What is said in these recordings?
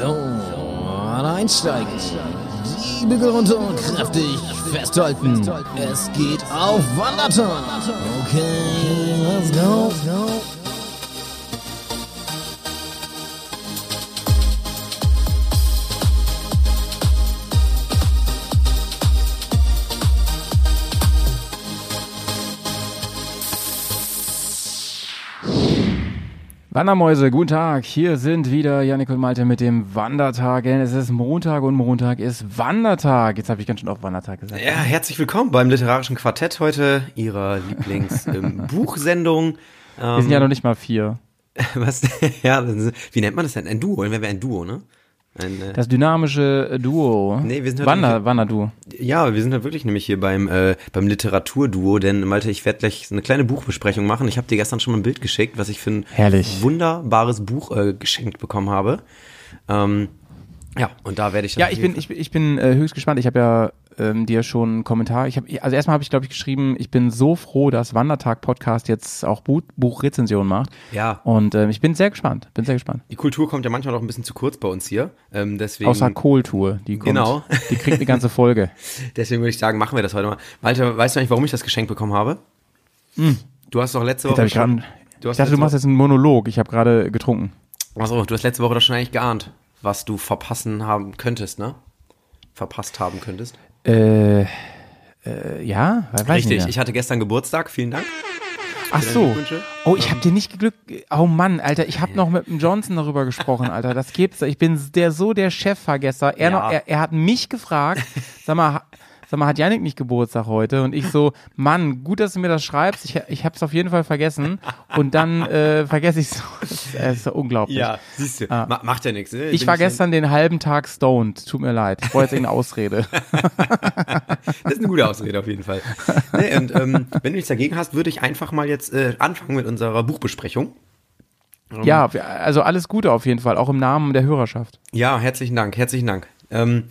So, einsteigen. Die Bügel runter und kräftig festhalten. Es geht auf Wanderton. Okay, let's go. Wandermäuse, guten Tag. Hier sind wieder Janik und Malte mit dem Wandertag. Es ist Montag und Montag ist Wandertag. Jetzt habe ich ganz schön auf Wandertag gesagt. Ja, herzlich willkommen beim literarischen Quartett heute, Ihrer Lieblingsbuchsendung. Wir sind ja noch nicht mal vier. Was? Ja, wie nennt man das denn? Ein Duo? Wenn wir ein Duo, ne? Ein, äh, Das dynamische Duo. Nee, wir sind heute Wander, Wanderduo. ja, wir sind halt wirklich nämlich hier beim, äh, beim Literaturduo, denn Malte, ich werde gleich so eine kleine Buchbesprechung machen. Ich habe dir gestern schon mal ein Bild geschickt, was ich für ein Herrlich. wunderbares Buch äh, geschenkt bekommen habe. Ähm, ja, und da werde ich dann Ja, ich bin, ich, bin- ich bin äh, höchst gespannt. Ich habe ja ähm, dir schon einen Kommentar. Ich hab, also erstmal habe ich, glaube ich, geschrieben, ich bin so froh, dass Wandertag Podcast jetzt auch Buch, Buchrezension macht. Ja. Und ähm, ich bin sehr gespannt. Bin sehr gespannt. Die Kultur kommt ja manchmal noch ein bisschen zu kurz bei uns hier. Ähm, deswegen, Außer Kohltour, die kommt. Genau. Die kriegt eine ganze Folge. deswegen würde ich sagen, machen wir das heute mal. Malte, weißt du eigentlich, warum ich das Geschenk bekommen habe? Du hast doch letzte Woche ich grad, schon, ich du hast dachte, du machst jetzt einen Monolog. Ich habe gerade getrunken. Achso, du hast letzte Woche doch schon eigentlich geahnt, was du verpassen haben könntest, ne? Verpasst haben könntest. Äh, äh, ja, Richtig, ich hatte gestern Geburtstag, vielen Dank. Ach so. Oh, ich habe dir nicht geglückt. Oh Mann, Alter, ich habe noch mit dem Johnson darüber gesprochen, Alter. Das gibt's. Ich bin der so der Chefvergesser. Er Ja. noch, er, er hat mich gefragt. Sag mal, sag mal, hat Janik nicht Geburtstag heute? Und ich so, Mann, gut, dass du mir das schreibst. Ich, ich habe es auf jeden Fall vergessen. Und dann äh, vergesse ich so. Das ist, unglaublich. siehst du. Ma macht ja nichts. Ne? Ich Bin war gestern den halben Tag stoned. Tut mir leid. Ich brauche jetzt irgendeine Ausrede. Das ist eine gute Ausrede auf jeden Fall. Nee, und ähm, wenn du nichts dagegen hast, würde ich einfach mal jetzt äh, anfangen mit unserer Buchbesprechung. Ja, wir- also alles Gute auf jeden Fall, auch im Namen der Hörerschaft. Ja, herzlichen Dank, herzlichen Dank. Ähm,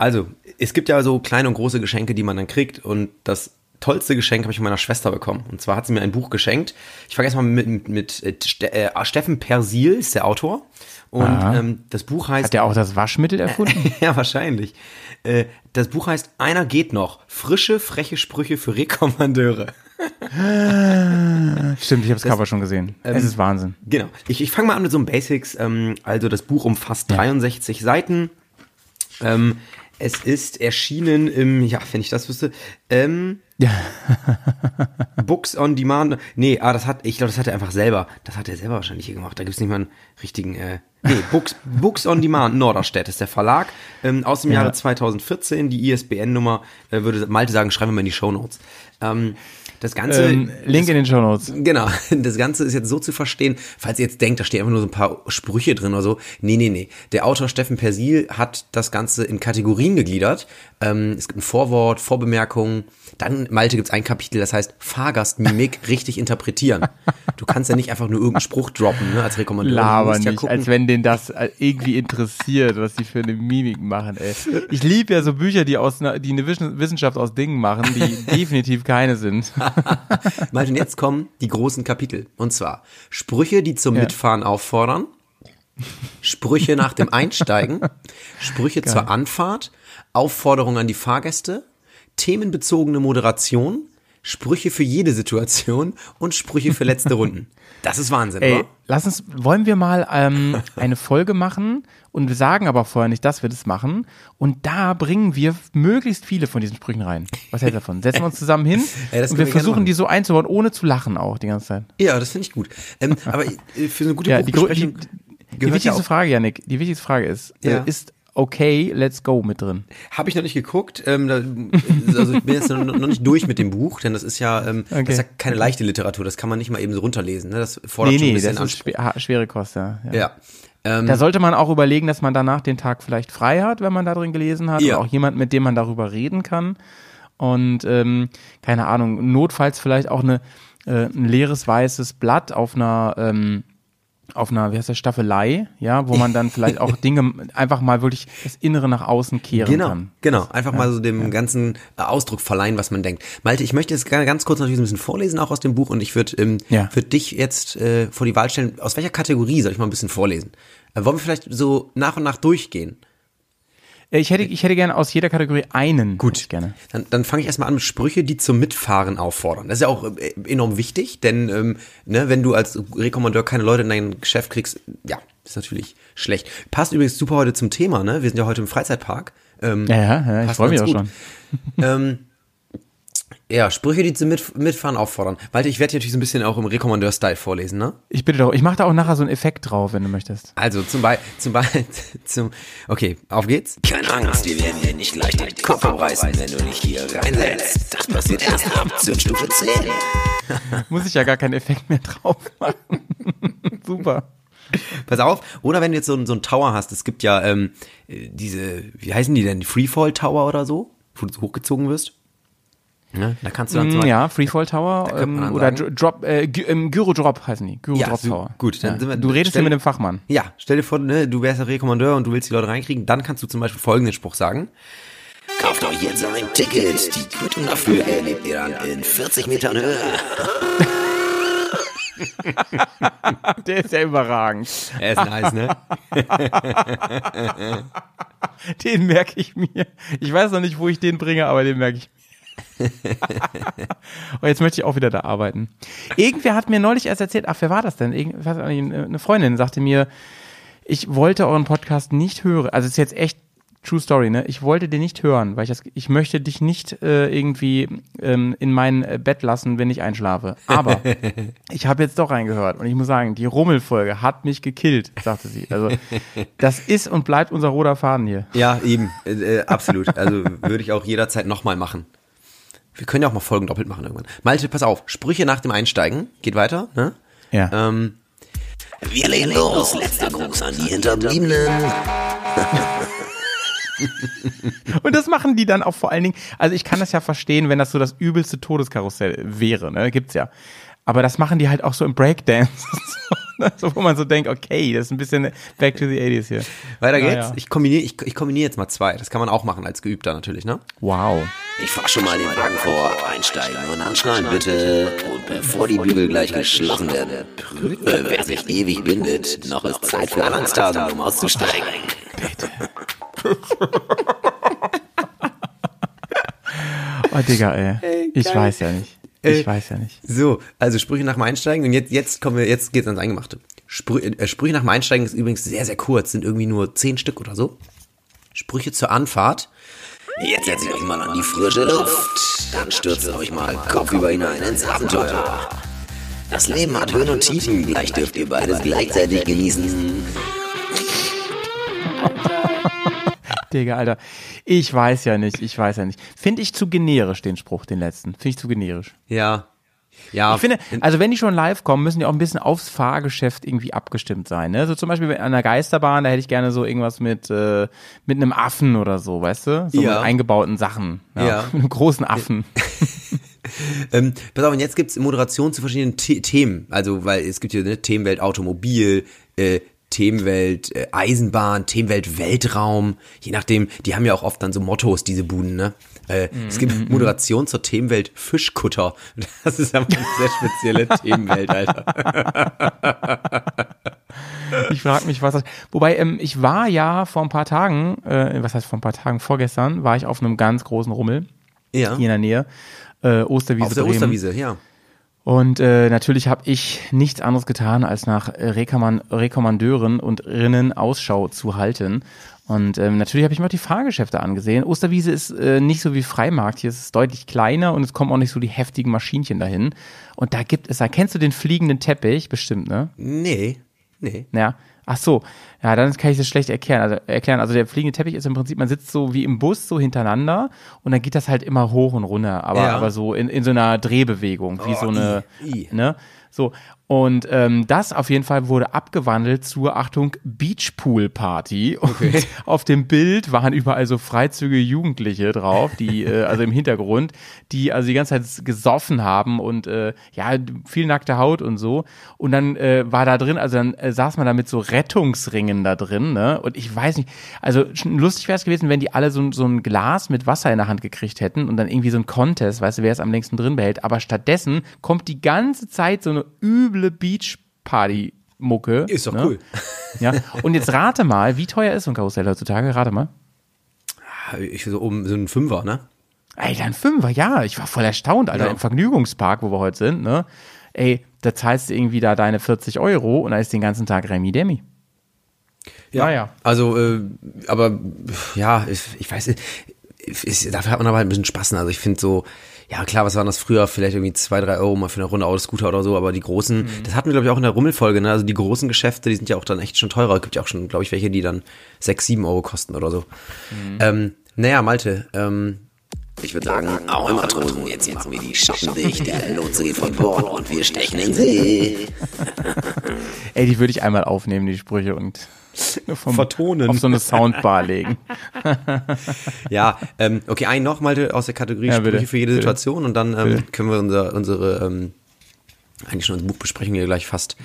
also, es gibt ja so kleine und große Geschenke, die man dann kriegt und das tollste Geschenk habe ich von meiner Schwester bekommen. Und zwar hat sie mir ein Buch geschenkt. Ich vergesse mal mit, mit, mit äh, Ste äh, Steffen Persil ist der Autor. Und ähm, das Buch heißt Hat der auch das Waschmittel erfunden? ja, wahrscheinlich. Äh, das Buch heißt Einer geht noch. Frische, freche Sprüche für Rekommandeure. Stimmt, ich habe das Cover schon gesehen. es ist Wahnsinn. Genau. Ich, ich fange mal an mit so einem Basics. Ähm, also das Buch umfasst 63 Seiten. Ähm, es ist erschienen im, ja, wenn ich das wüsste, ähm, Books on Demand. Nee, ah, das hat, ich glaube, das hat er einfach selber. Das hat er selber wahrscheinlich hier gemacht. Da gibt's nicht mal einen richtigen, äh, nee, Books, Books on Demand, Norderstedt ist der Verlag. Ähm, aus dem Ja. Jahre 2014. Die ISBN-Nummer, äh, würde Malte sagen, schreiben wir mal in die Shownotes. Ähm, das Ganze. Ähm, Link in den Show Notes. Genau, das Ganze ist jetzt so zu verstehen, falls ihr jetzt denkt, da steht einfach nur so ein paar Sprüche drin oder so. Nee, nee, nee. Der Autor Steffen Persil hat das Ganze in Kategorien gegliedert. Ähm, es gibt ein Vorwort, Vorbemerkungen. Dann, Malte, gibt's ein Kapitel, das heißt Fahrgastmimik richtig interpretieren. Du kannst ja nicht einfach nur irgendeinen Spruch droppen, ne, als Rekommandeur. Du Laber ja nicht, gucken. als wenn den das äh, irgendwie interessiert, was die für eine Mimik machen, ey. Ich liebe ja so Bücher, die aus die eine Wissen- Wissenschaft aus Dingen machen, die definitiv keine sind. Malte, und jetzt kommen die großen Kapitel. Und zwar Sprüche, die zum Ja. Mitfahren auffordern, Sprüche nach dem Einsteigen, Sprüche zur Anfahrt, Aufforderung an die Fahrgäste, themenbezogene Moderation, Sprüche für jede Situation und Sprüche für letzte Runden. Das ist Wahnsinn, Ey, oder? lass uns, wollen wir mal ähm, eine Folge machen und wir sagen aber vorher nicht, dass wir das machen und da bringen wir möglichst viele von diesen Sprüchen rein. Was hältst du davon? Setzen wir uns zusammen hin Ey, und wir versuchen die so einzubauen, ohne zu lachen auch die ganze Zeit. Ja, das finde ich gut. Ähm, aber äh, für so eine gute Ja, die, die, die ja wichtigste auch Frage, Janik, die wichtigste Frage ist, Ja. äh, ist okay, let's go mit drin. Habe ich noch nicht geguckt. Ähm, da, also ich bin jetzt noch, noch nicht durch mit dem Buch, denn das ist ja, ähm, das ist ja Okay. keine leichte Literatur. Das kann man nicht mal eben so runterlesen. Ne? Das fordert Nee, schon ein nee, bisschen das ist ha- schwere Kost, ja. ja. Ja. Ähm, Da sollte man auch überlegen, dass man danach den Tag vielleicht frei hat, wenn man da drin gelesen hat. Ja. Oder auch jemand, mit dem man darüber reden kann. Und ähm, keine Ahnung, notfalls vielleicht auch eine, äh, ein leeres weißes Blatt auf einer ähm, auf einer, wie heißt das, Staffelei, ja, wo man dann vielleicht auch Dinge einfach mal wirklich das Innere nach außen kehren Genau, kann. genau. Einfach mal so dem ganzen äh, Ausdruck verleihen, was man denkt. Malte, ich möchte jetzt ganz kurz natürlich ein bisschen vorlesen, auch aus dem Buch. Und ich würde ähm, Ja. würd dich jetzt äh, vor die Wahl stellen, aus welcher Kategorie soll ich mal ein bisschen vorlesen? Äh, wollen wir vielleicht so nach und nach durchgehen? Äh, Ich hätte, ich hätte gerne aus jeder Kategorie einen. Gut. Gerne. Dann, dann fange ich erstmal an mit Sprüche, die zum Mitfahren auffordern. Das ist ja auch äh, enorm wichtig, denn ähm, ne, wenn du als Rekommandeur keine Leute in dein Geschäft kriegst, ja, ist natürlich schlecht. Passt übrigens super heute zum Thema, ne? Wir sind ja heute im Freizeitpark. Ähm, Ja, ja, ja ich freue mich auch schon. ähm, ja, Sprüche, die zum Mit Mitfahren auffordern. Walter, ich werde dir natürlich so ein bisschen auch im Rekommandeur-Style vorlesen, ne? Ich bitte doch, ich mache da auch nachher so einen Effekt drauf, wenn du möchtest. Also zum Beispiel, zum Beispiel, zum, okay, auf geht's. Keine Angst, wir werden dir nicht gleich den Kopf abreißen, wenn du dich hier reinsetzt. Das passiert erst ab Zündstufe 10. Muss ich ja gar keinen Effekt mehr drauf machen. Super. Pass auf, oder wenn du jetzt so, so einen Tower hast, es gibt ja ähm, äh, diese, wie heißen die denn, die Freefall Tower oder so, wo du so hochgezogen wirst. Ja, da kannst du dann Mm, Ja, Freefall Tower ähm, oder sagen- Dro- Drop, äh, ähm, Gyro Drop heißen die. Gyro Ja, Drop so- Tower. gut, dann ja. sind wir- Du redest stell- hier mit dem Fachmann. Ja, stell dir vor, ne, du wärst der Rekommandeur und du willst die Leute reinkriegen, dann kannst du zum Beispiel folgenden Spruch sagen. Kauft euch jetzt ein Ticket. Die Quittung dafür erlebt ihr dann in 40 Metern Höhe. Der ist ja überragend. Er ist nice, ne? Den merke ich mir. Ich weiß noch nicht, wo ich den bringe, aber den merke ich mir. Und jetzt möchte ich auch wieder da arbeiten. Irgendwer hat mir neulich erst erzählt, ach, wer war das denn? Eine Freundin sagte mir, ich wollte euren Podcast nicht hören. Also es ist jetzt echt True Story, ne? Ich wollte den nicht hören, weil ich das, ich möchte dich nicht äh, irgendwie ähm, in mein äh, Bett lassen, wenn ich einschlafe. Aber ich habe jetzt doch reingehört und ich muss sagen, die Rummelfolge hat mich gekillt, sagte sie. Also das ist und bleibt unser roter Faden hier. Ja, eben, äh, äh, absolut. Also würde ich auch jederzeit nochmal machen. Wir können ja auch mal Folgen doppelt machen irgendwann. Malte, pass auf, Sprüche nach dem Einsteigen. Geht weiter, ne? Ja. Ähm, Wir legen los. Letzter Gruß an die Hinterbliebenen. Und das machen die dann auch vor allen Dingen, also ich kann das ja verstehen, wenn das so das übelste Todeskarussell wäre, ne, gibt's ja. Aber das machen die halt auch so im Breakdance, so, ne? so, wo man so denkt, okay, das ist ein bisschen back to the 80s hier. weiter geht's. Naja. Ich kombiniere ich, ich kombiniere jetzt mal zwei. Das kann man auch machen als Geübter natürlich, ne? Wow. Ich fahr schon mal den Wagen vor. Einsteigen und anschnallen bitte. Und bevor die Bügel gleich geschlossen werden, prüfe, wer sich ewig bindet. Noch ist Zeit für Angsthase, um auszusteigen. Oh, Digga, ey. ich weiß ja nicht. Ich weiß ja nicht. So, also Sprüche nach dem Einsteigen und jetzt, jetzt kommen wir, jetzt geht's ans Eingemachte. Sprü äh, Sprüche nach dem Einsteigen ist übrigens sehr, sehr kurz, sind irgendwie nur zehn Stück oder so. Sprüche zur Anfahrt. Jetzt setzt euch mal an die frische Luft. Dann stürzt euch mal kopfüber hinein ins Abenteuer. Das Leben hat Höhen und Tiefen. Gleich dürft ihr beides gleichzeitig genießen. Digga, Alter. Ich weiß ja nicht, ich weiß ja nicht. Finde ich zu generisch, den Spruch, den letzten. Finde ich zu generisch. Ja. Ja. Ich finde, also wenn die schon live kommen, müssen die auch ein bisschen aufs Fahrgeschäft irgendwie abgestimmt sein. Ne? So zum Beispiel an der Geisterbahn, da hätte ich gerne so irgendwas mit, äh, mit einem Affen oder so, weißt du? So Ja. mit eingebauten Sachen. Ja. Ja. Mit einem großen Affen. Ähm, pass auf, und jetzt gibt's Moderation zu verschiedenen The Themen. Also, weil es gibt hier ne, Themenwelt Automobil, äh, Themenwelt äh, Eisenbahn, Themenwelt Weltraum. Je nachdem, die haben ja auch oft dann so Mottos, diese Buden, ne? Äh, es gibt Moderation zur Themenwelt Fischkutter. Das ist aber eine sehr spezielle Themenwelt, Alter. Ich frage mich, was das. Wobei, ähm, ich war ja vor ein paar Tagen, äh, was heißt vor ein paar Tagen, vorgestern, war ich auf einem ganz großen Rummel Ja. hier in der Nähe. Äh, Osterwiese. Auf der Bremen. Osterwiese, ja. Und äh, natürlich habe ich nichts anderes getan, als nach äh, Rekommand Rekommandeuren und Rinnen Ausschau zu halten. Und ähm, natürlich habe ich mir auch die Fahrgeschäfte angesehen. Osterwiese ist äh, nicht so wie Freimarkt, hier ist es deutlich kleiner und es kommen auch nicht so die heftigen Maschinchen dahin. Und da gibt es, da kennst du den fliegenden Teppich, bestimmt, ne? Nee, nee. Ja. Ach so, ja, dann kann ich das schlecht erklären. Also, erklären. also der fliegende Teppich ist im Prinzip, man sitzt so wie im Bus so hintereinander und dann geht das halt immer hoch und runter, aber, Ja. aber so in, in so einer Drehbewegung, wie Oh, so eine, i, i. ne? So. Und ähm, das auf jeden Fall wurde abgewandelt zur Achtung Beachpool Party. Und auf dem Bild waren überall so freizügige Jugendliche drauf, die äh, also im Hintergrund, die also die ganze Zeit gesoffen haben und äh, ja viel nackte Haut und so. Und dann äh, war da drin, also dann äh, saß man da mit so Rettungsringen da drin, ne? Und ich weiß nicht, also lustig wäre es gewesen, wenn die alle so, ein- so ein Glas mit Wasser in der Hand gekriegt hätten und dann irgendwie so ein Contest, weißt du, wer es am längsten drin behält. Aber stattdessen kommt die ganze Zeit so eine üble Beachparty Mucke. Ist doch ne? cool. Ja. Und jetzt rate mal, wie teuer ist so ein Karussell heutzutage? Rate mal. Ich so um so ein Fünfer, ne? Alter, ein Fünfer, ja. Ich war voll erstaunt, Alter. Ja. Im Vergnügungspark, wo wir heute sind, ne? Ey, da zahlst du irgendwie da deine 40 Euro und da ist den ganzen Tag Remi Demi. Ja, ja. Also, äh, aber ja, ich, ich weiß nicht, ist, dafür hat man aber halt ein bisschen Spaß. Also ich finde so, ja klar, was waren das früher? Vielleicht irgendwie zwei, drei Euro mal für eine Runde Autoscooter oder so, aber die großen, das hatten wir glaube ich auch in der Rummelfolge, ne? Also die großen Geschäfte, die sind ja auch dann echt schon teurer. Es gibt ja auch schon, glaube ich, welche, die dann sechs, sieben Euro kosten oder so. Ähm, naja, Malte, ähm, Ich würde sagen, auch immer Matrosen, jetzt machen wir die Schatten dicht, der Lotse geht von Bord und wir stechen in den See. Ey, die würde ich einmal aufnehmen, die Sprüche und vom, Vertonen. auf so eine Soundbar legen. ja, ähm, okay, einen noch, Malte, aus der Kategorie Ja, bitte, Sprüche für jede bitte. Situation und dann ähm, können wir unser, unsere, ähm, eigentlich schon unsere Buchbesprechung hier gleich fast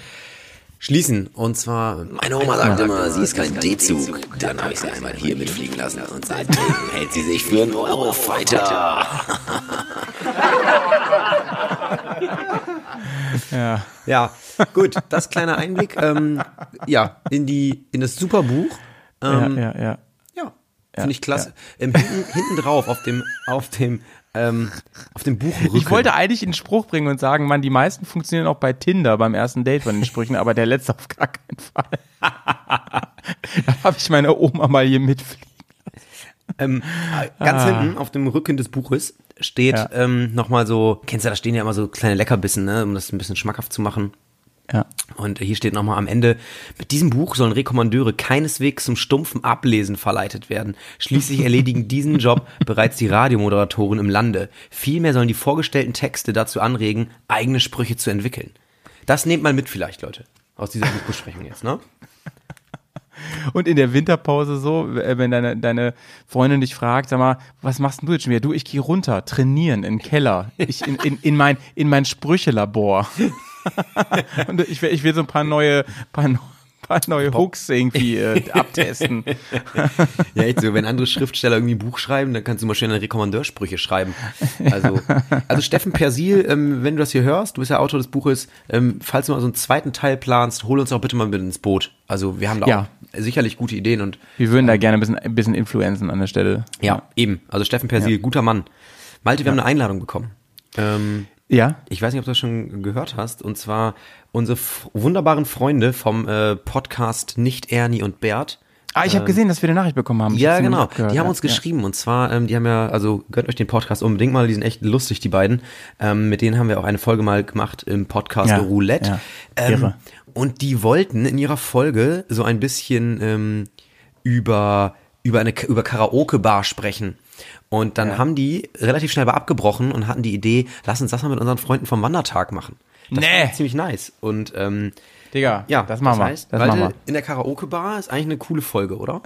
schließen. Und zwar, Meine Oma sagt immer, sie ist kein D-Zug. Dann habe ich sie einmal hier mitfliegen lassen und seitdem hält sie sich für einen Eurofighter. Ja. ja, gut, das kleiner Einblick, ähm, ja, in die, in das Superbuch. Ähm, ja, ja, ja. Ja, finde ich klasse. Ähm, hinten, hinten drauf auf dem, auf dem, ähm, auf dem Buchrücken. Ich wollte eigentlich einen Spruch bringen und sagen, man, die meisten funktionieren auch bei Tinder beim ersten Date von den Sprüchen, aber der letzte auf gar keinen Fall. da habe ich meine Oma mal hier mitfliegen. Ähm, ganz hinten auf dem Rücken des Buches steht Ja. ähm, nochmal so, kennst du, da stehen ja immer so kleine Leckerbissen, ne, um das ein bisschen schmackhaft zu machen. Und hier steht nochmal am Ende, mit diesem Buch sollen Rekommandeure keineswegs zum stumpfen Ablesen verleitet werden. Schließlich erledigen diesen Job bereits die Radiomoderatoren im Lande. Vielmehr sollen die vorgestellten Texte dazu anregen, eigene Sprüche zu entwickeln. Das nehmt mal mit vielleicht, Leute, aus dieser Buchbesprechung jetzt, ne? Und in der Winterpause so, äh, wenn deine, deine Freundin dich fragt, sag mal, was machst denn du jetzt schon wieder? Du, ich gehe runter, trainieren in den Keller, ich in, in, in mein, in mein Sprüchelabor. Und ich will, ich will so ein paar neue, paar, paar neue Hooks irgendwie äh, abtesten. Ja, echt so, wenn andere Schriftsteller irgendwie ein Buch schreiben, dann kannst du mal schön eine Rekommandeursprüche schreiben. Also, also Steffen Persil, ähm, wenn du das hier hörst, du bist ja Autor des Buches, ähm, falls du mal so einen zweiten Teil planst, hol uns auch bitte mal mit ins Boot. Also wir haben da Ja. auch sicherlich gute Ideen und Wir würden da gerne ein bisschen, ein bisschen influenzen an der Stelle. ja, eben. Also Steffen Persil, guter Mann. Malte, wir haben eine Einladung bekommen. Ähm, Ja? ich weiß nicht, ob du das schon gehört hast, und zwar unsere wunderbaren Freunde vom äh, Podcast Nicht Ernie und Bert. Ah, ich habe gesehen, dass wir eine Nachricht bekommen haben. Ich Ja, genau. abgehört. Die haben Ja, uns geschrieben und zwar, ähm, die haben ja, also gönnt euch den Podcast unbedingt mal, die sind echt lustig, die beiden. Ähm, mit denen haben wir auch eine Folge mal gemacht im Podcast Ja, Roulette. ja. Ähm, Irre. und die wollten in ihrer Folge so ein bisschen ähm, über, über eine über Karaoke-Bar sprechen. Und dann haben die relativ schnell aber abgebrochen und hatten die Idee, lass uns das mal mit unseren Freunden vom Wandertag machen. Das Nee. ziemlich nice. Und ähm, Digga, ja, das machen wir. heißt, das machen wir. in der Karaoke-Bar ist eigentlich eine coole Folge, oder?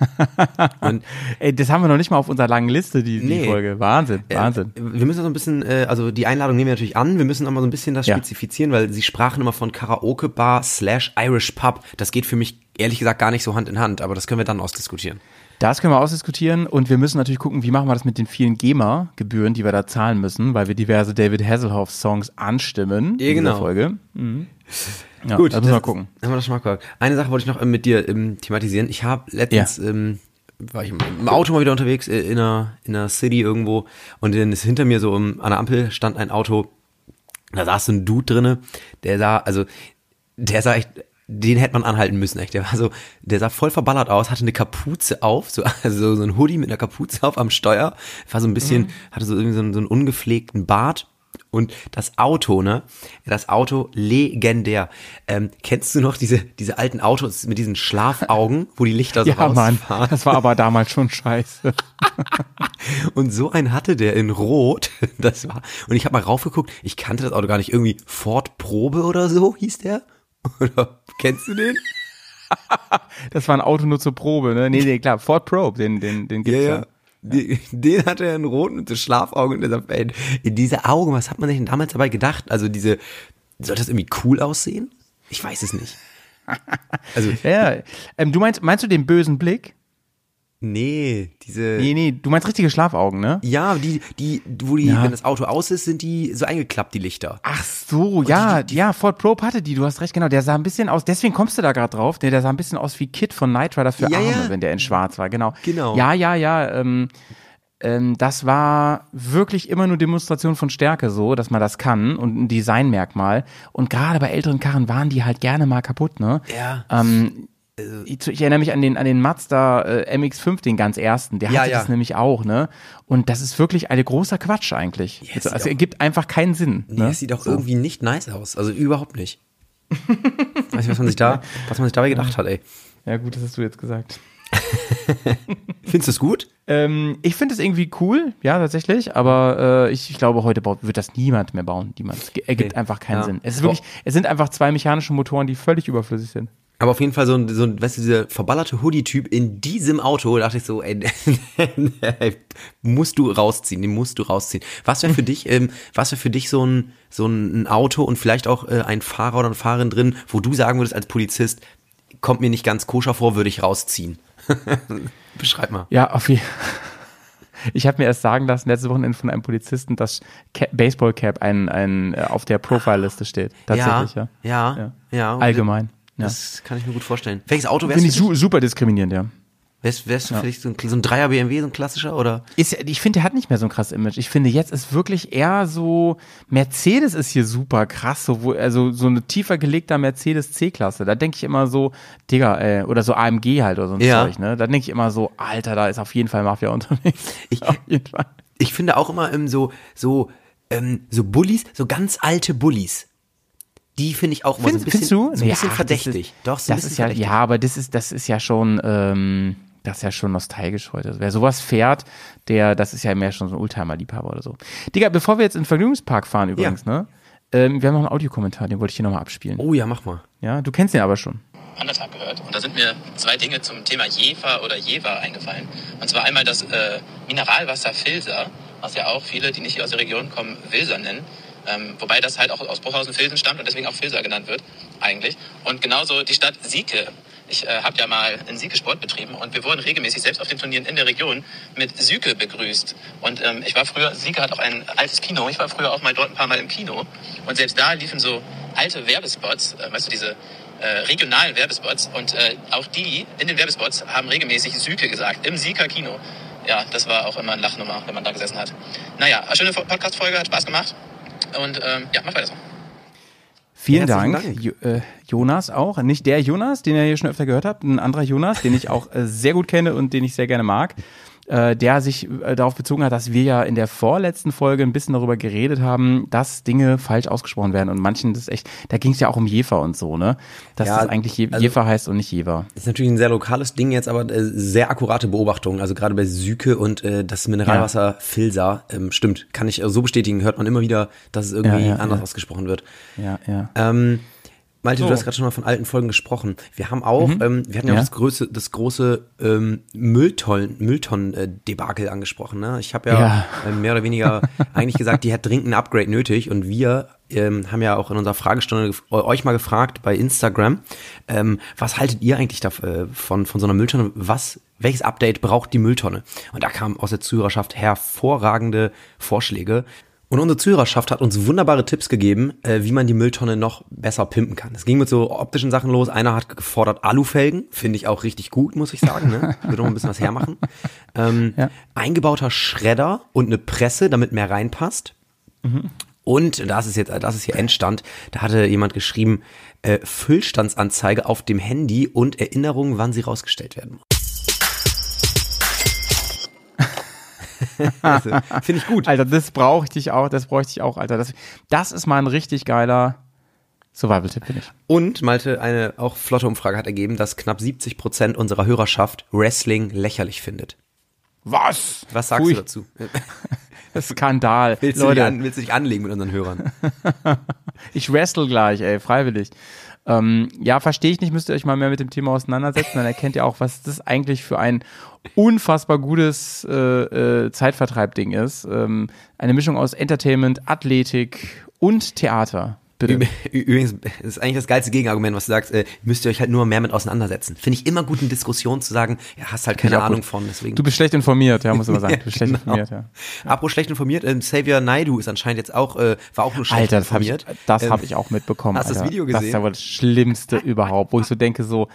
und Ey, das haben wir noch nicht mal auf unserer langen Liste, die, die Nee. Folge. Wahnsinn, Äh, Wahnsinn. Wir müssen so ein bisschen, äh, also die Einladung nehmen wir natürlich an, wir müssen aber so ein bisschen das Ja. spezifizieren, weil sie sprachen immer von Karaoke Bar slash Irish Pub. Das geht für mich ehrlich gesagt gar nicht so Hand in Hand, aber das können wir dann ausdiskutieren. Das können wir ausdiskutieren und wir müssen natürlich gucken, wie machen wir das mit den vielen GEMA-Gebühren, die wir da zahlen müssen, weil wir diverse David Hasselhoff-Songs anstimmen Ja, in genau. dieser Folge. Mhm. Ja, Gut, das müssen wir gucken. Haben wir das schon mal gehört. Eine Sache wollte ich noch äh, mit dir ähm, thematisieren. Ich habe letztens, ähm, war ich im, im Auto mal wieder unterwegs, äh, in einer, in einer City irgendwo und dann ist hinter mir so um, an der Ampel stand ein Auto, da saß so ein Dude drinne, der sah, also der sah echt, den hätte man anhalten müssen, echt. Der war so, der sah voll verballert aus, hatte eine Kapuze auf, so, also so ein Hoodie mit einer Kapuze auf am Steuer, war so ein bisschen, hatte so irgendwie so einen, so einen ungepflegten Bart. Und das Auto, ne? Das Auto legendär. Ähm, kennst du noch diese, diese alten Autos mit diesen Schlafaugen, wo die Lichter so Ja, Mann, rausfahren? das war aber damals schon scheiße. Und so einen hatte der in Rot. Das war. Und ich habe mal raufgeguckt. Ich kannte das Auto gar nicht. Irgendwie Ford Probe oder so hieß der. Oder kennst du den? Das war ein Auto nur zur Probe, ne? Nee, nee, klar, Ford Probe, den, den, den gibt's ja. Die, den hatte er in Rot mit so Schlafaugen und der sagt, ey, diese Augen, was hat man sich denn damals dabei gedacht? Also diese, soll das irgendwie cool aussehen? Ich weiß es nicht. Also, Ja, ähm, du meinst, meinst du den bösen Blick? Nee, diese. Nee, nee, du meinst richtige Schlafaugen, ne? Ja, die, die, wo die, Ja. wenn das Auto aus ist, sind die so eingeklappt, die Lichter. Ach so, ja, ja, Ford Probe hatte die, du hast recht, genau. Der sah ein bisschen aus, deswegen kommst du da gerade drauf, der, der sah ein bisschen aus wie Kid von Knight Rider für Ja, Arme, ja. wenn der in schwarz war, genau. Genau. Ja, ja, ja, ähm, ähm, das war wirklich immer nur Demonstration von Stärke so, dass man das kann und ein Designmerkmal. Und gerade bei älteren Karren waren die halt gerne mal kaputt, ne? Ja. Ähm, ich, ich erinnere mich an den, an den Mazda äh, MX5, den ganz ersten. Der Ja, hatte ja. das nämlich auch, ne? Und das ist wirklich ein großer Quatsch eigentlich. Ja, es also, also auch- ergibt einfach keinen Sinn. Nee, ne? das sieht auch irgendwie nicht nice aus. Also überhaupt nicht. Weiß nicht, was man sich da, was man sich dabei gedacht hat, ey. Ja, gut, das hast du jetzt gesagt. Findest du es gut? Ähm, ich finde es irgendwie cool, ja, tatsächlich, aber äh, ich, ich glaube, heute baut, wird das niemand mehr bauen. Niemand. Es ergibt Okay. einfach keinen Ja. Sinn. Es ist wirklich, es sind einfach zwei mechanische Motoren, die völlig überflüssig sind. Aber auf jeden Fall so ein, so ein weißt du, dieser verballerte Hoodie-Typ in diesem Auto, da dachte ich so, ey, musst du rausziehen, den musst du rausziehen. Was wäre für dich, ähm, was wäre für dich so ein, so ein Auto und vielleicht auch äh, ein Fahrer oder eine Fahrerin drin, wo du sagen würdest als Polizist, kommt mir nicht ganz koscher vor, würde ich rausziehen. Beschreib mal. Ja, auf jeden Ich habe mir erst sagen lassen, letzte Wochenende von einem Polizisten, dass Ca Baseball Cap ein, ein, äh, auf der Profile-Liste steht. Tatsächlich, ja. Ja, ja. ja. Allgemein. Ja. Das kann ich mir gut vorstellen. Welches Auto wärst Finde ich du? su super diskriminierend, ja. Wärst, wärst du vielleicht so ein, so ein Dreier BMW, so ein klassischer, oder? Ist, ich finde, der hat nicht mehr so ein krasses Image. Ich finde, jetzt ist wirklich eher so, Mercedes ist hier super krass, so, wo, also so eine tiefer gelegter Mercedes C-Klasse. Da denke ich immer so, Digga, äh, oder so AMG halt oder so ein Ja. Zeug, ne? Da denke ich immer so, Alter, da ist auf jeden Fall Mafia unterwegs. Ich-. Ich finde auch immer ähm, so, so, ähm, so Bullies, so ganz alte Bullies. Die finde ich auch immer so ein Find, bisschen, du? so ein bisschen ach, verdächtig. Ist, Doch, so ein das bisschen ist ja, verdächtig. ja, aber das ist, das ist ja schon, ähm, das ist ja schon nostalgisch heute. Wer sowas fährt, der, das ist ja mehr schon so ein Oldtimer-Liebhaber oder so. Digga, bevor wir jetzt in den Vergnügungspark fahren übrigens, ne? Ähm, wir haben noch einen Audiokommentar, den wollte ich hier nochmal abspielen. Oh ja, mach mal. Ja, du kennst den aber schon. Andertag gehört. Und da sind mir zwei Dinge zum Thema Jever oder Jever eingefallen. Und zwar einmal das äh, Mineralwasser Filser, was ja auch viele, die nicht hier aus der Region kommen, Wilser nennen. Ähm, wobei das halt auch aus Bruchhausen-Filsen stammt und deswegen auch Filser genannt wird, eigentlich. Und genauso die Stadt Sieke. Ich äh, habe ja mal in Sieke Sport betrieben und wir wurden regelmäßig selbst auf den Turnieren in der Region mit Süke begrüßt. Und ähm, ich war früher, Sieke hat auch ein altes Kino, ich war früher auch mal dort ein paar Mal im Kino. Und selbst da liefen so alte Werbespots, äh, weißt du, diese äh, regionalen Werbespots und äh, auch die in den Werbespots haben regelmäßig Süke gesagt, im Sieker Kino. Ja, das war auch immer eine Lachnummer, wenn man da gesessen hat. Naja, eine schöne Podcast-Folge, hat Spaß gemacht und ähm, ja, macht weiter so. Vielen Dank, Dank. Jo, äh, Jonas auch. Nicht der Jonas, den ihr hier schon öfter gehört habt, ein anderer Jonas, den ich auch äh, sehr gut kenne und den ich sehr gerne mag. Äh, der sich äh, darauf bezogen hat, dass wir ja in der vorletzten Folge ein bisschen darüber geredet haben, dass Dinge falsch ausgesprochen werden und manchen das echt, da ging es ja auch um Jefer und so, ne? Dass Ja, das eigentlich Je also- Jefer heißt und nicht Jever. Das ist natürlich ein sehr lokales Ding jetzt, aber äh, sehr akkurate Beobachtung. Also gerade bei Süke und äh, das Mineralwasser Filsa, ähm, stimmt, kann ich so bestätigen, hört man immer wieder, dass es irgendwie Ja, ja, anders ja. ausgesprochen wird. Ja, ja. Ähm, Malte, So. du hast gerade schon mal von alten Folgen gesprochen. Wir haben auch, ähm, wir hatten ja, Ja. auch das große, das große ähm, Mülltonnen, Mülltonnen-Debakel angesprochen. Ne? Ich habe ja, Ja. äh, mehr oder weniger eigentlich gesagt, die hat dringend ein Upgrade nötig. Und wir ähm, haben ja auch in unserer Fragestunde euch mal gefragt bei Instagram, ähm, was haltet ihr eigentlich davon, von, von so einer Mülltonne? Was, welches Update braucht die Mülltonne? Und da kamen aus der Zuhörerschaft hervorragende Vorschläge. Und unsere Zuhörerschaft hat uns wunderbare Tipps gegeben, äh, wie man die Mülltonne noch besser pimpen kann. Es ging mit so optischen Sachen los. Einer hat gefordert Alufelgen, finde ich auch richtig gut, muss ich sagen. Ne? Würde noch ein bisschen was hermachen. Ähm, Ja. Eingebauter Schredder und eine Presse, damit mehr reinpasst. Und das ist jetzt, das ist hier Endstand. Da hatte jemand geschrieben, äh, Füllstandsanzeige auf dem Handy und Erinnerungen, wann sie rausgestellt werden. also, Finde ich gut. Alter, das brauche ich auch, das bräuchte ich auch, Alter. Das, das ist mal ein richtig geiler Survival-Tipp, finde ich. Und Malte, eine auch flotte Umfrage hat ergeben, dass knapp 70 Prozent unserer Hörerschaft Wrestling lächerlich findet. Was? Was sagst Pui, du dazu? Skandal. Willst du, dich Leute, an, willst du dich anlegen mit unseren Hörern? ich wrestle gleich, ey, freiwillig. Ähm, ja, verstehe ich nicht, müsst ihr euch mal mehr mit dem Thema auseinandersetzen, dann erkennt ihr auch, was das eigentlich für ein unfassbar gutes äh, äh, Zeitvertreibding ist. Ähm, eine Mischung aus Entertainment, Athletik und Theater. Bitte. Übrigens, das ist eigentlich das geilste Gegenargument, was du sagst, äh, müsst ihr euch halt nur mehr mit auseinandersetzen. Finde ich immer gut in Diskussionen zu sagen, ja, hast halt keine ich Ahnung gut. von, deswegen. Du bist schlecht informiert, ja, muss man sagen. Du bist schlecht genau. informiert, ja. Apropos schlecht informiert, ähm, Xavier Naidu ist anscheinend jetzt auch, äh, war auch nur schlecht Alter, das habe ich, informiert. das Ähm, hab ich auch mitbekommen. hast du das. Video Das ist gesehen? aber das Schlimmste überhaupt, wo ich so denke, so,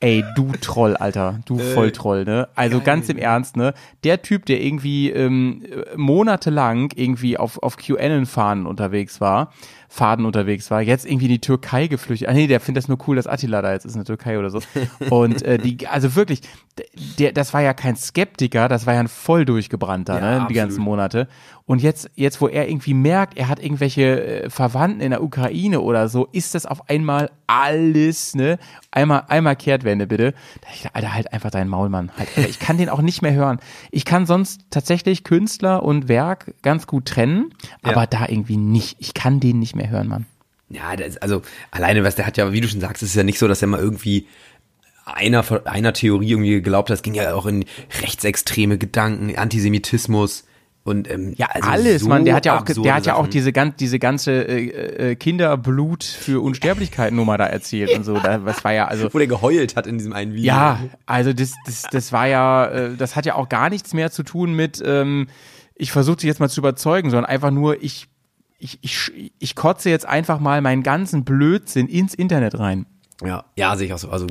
ey, du Troll, Alter, du Äh, Volltroll, ne? Also ganz im Ernst, ne? Der Typ, der irgendwie ähm, monatelang irgendwie auf, auf QAnon-Fahnen unterwegs war, Faden unterwegs war, jetzt irgendwie in die Türkei geflüchtet. Ah nee, der findet das nur cool, dass Attila da jetzt ist in der Türkei oder so. Und äh, die, also wirklich, der, das war ja kein Skeptiker, das war ja ein voll durchgebrannter, Ja, ne? Die absolut. ganzen Monate. Und jetzt, jetzt, wo er irgendwie merkt, er hat irgendwelche äh, Verwandten in der Ukraine oder so, ist das auf einmal alles, ne? Einmal, einmal Kehrtwende, bitte. Da ich, Alter, halt einfach deinen Maul, Mann. Halt, Alter, ich kann den auch nicht mehr hören. Ich kann sonst tatsächlich Künstler und Werk ganz gut trennen, aber da irgendwie nicht. Ich kann den nicht mehr hören, Mann. Ja, das, also alleine, was der hat ja, wie du schon sagst, es ist ja nicht so, dass er mal irgendwie einer von einer Theorie irgendwie geglaubt hat. Es ging ja auch in rechtsextreme Gedanken, Antisemitismus und ähm, Ja, also alles, so Mann. Der hat ja auch, der hat ja auch diese, gan diese ganze äh, äh, Kinderblut für Unsterblichkeit Nummer da erzählt und so. Da, das war ja, also wo der geheult hat in diesem einen Video. Ja, also das, das, das war ja, äh, das hat ja auch gar nichts mehr zu tun mit, ähm, ich versuche dich jetzt mal zu überzeugen, sondern einfach nur, ich, ich, ich, ich kotze jetzt einfach mal meinen ganzen Blödsinn ins Internet rein. Ja, ja, sehe ich auch so. Also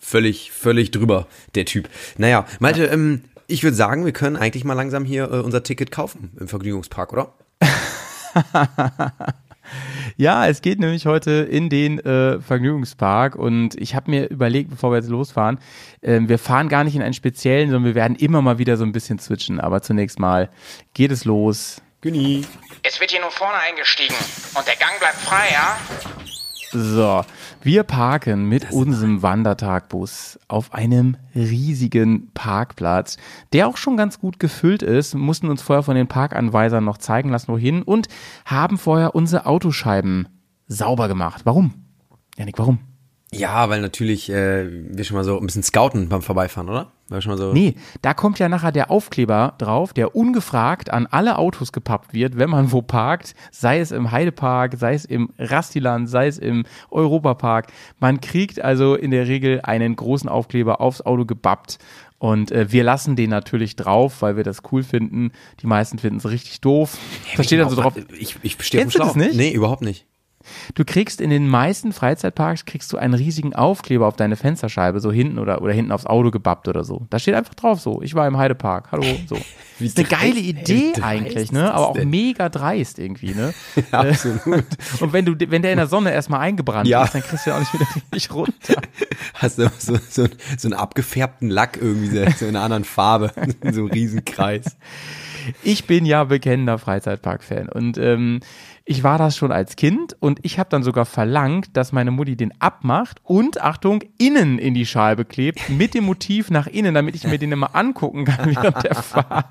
völlig, völlig drüber, der Typ. Naja, Malte, ähm, ich würde sagen, wir können eigentlich mal langsam hier äh, unser Ticket kaufen im Vergnügungspark, oder? Ja, es geht nämlich heute in den äh, Vergnügungspark und ich habe mir überlegt, bevor wir jetzt losfahren, ähm, wir fahren gar nicht in einen speziellen, sondern wir werden immer mal wieder so ein bisschen switchen. Aber zunächst mal geht es los. Günni. Es wird hier nur vorne eingestiegen und der Gang bleibt frei, ja? So, wir parken mit unserem Wandertagbus auf einem riesigen Parkplatz, der auch schon ganz gut gefüllt ist, mussten uns vorher von den Parkanweisern noch zeigen lassen, wohin und haben vorher unsere Autoscheiben sauber gemacht. Warum? Janik, warum? Ja, weil natürlich äh, wir schon mal so ein bisschen scouten beim Vorbeifahren, oder? Weil schon mal so. Nee, da kommt ja nachher der Aufkleber drauf, der ungefragt an alle Autos gepappt wird, wenn man wo parkt, sei es im Heidepark, sei es im Rastiland, sei es im Europapark. Man kriegt also in der Regel einen großen Aufkleber aufs Auto gebappt. Und äh, wir lassen den natürlich drauf, weil wir das cool finden. Die meisten finden es richtig doof. Da steht dann so drauf, Ich, ich stehe auf dem du das Schlauch. nicht? Nee, überhaupt nicht. Du kriegst in den meisten Freizeitparks kriegst du einen riesigen Aufkleber auf deine Fensterscheibe, so hinten oder, oder hinten aufs Auto gebappt oder so. Da steht einfach drauf so, ich war im Heidepark, hallo, so. Wie ist eine geile Idee eigentlich, ne? Aber auch denn? mega dreist irgendwie, ne? Absolut. Und wenn du, wenn der in der Sonne erstmal eingebrannt Ja. ist, dann kriegst du ja auch nicht wieder richtig runter. Hast du so, so, so einen abgefärbten Lack irgendwie, so in einer anderen Farbe, so einem Riesenkreis. Ich bin ja bekennender Freizeitpark-Fan und ähm, ich war das schon als Kind und ich habe dann sogar verlangt, dass meine Mutti den abmacht und Achtung innen in die Scheibe klebt mit dem Motiv nach innen, damit ich mir den immer angucken kann während der Fahrt.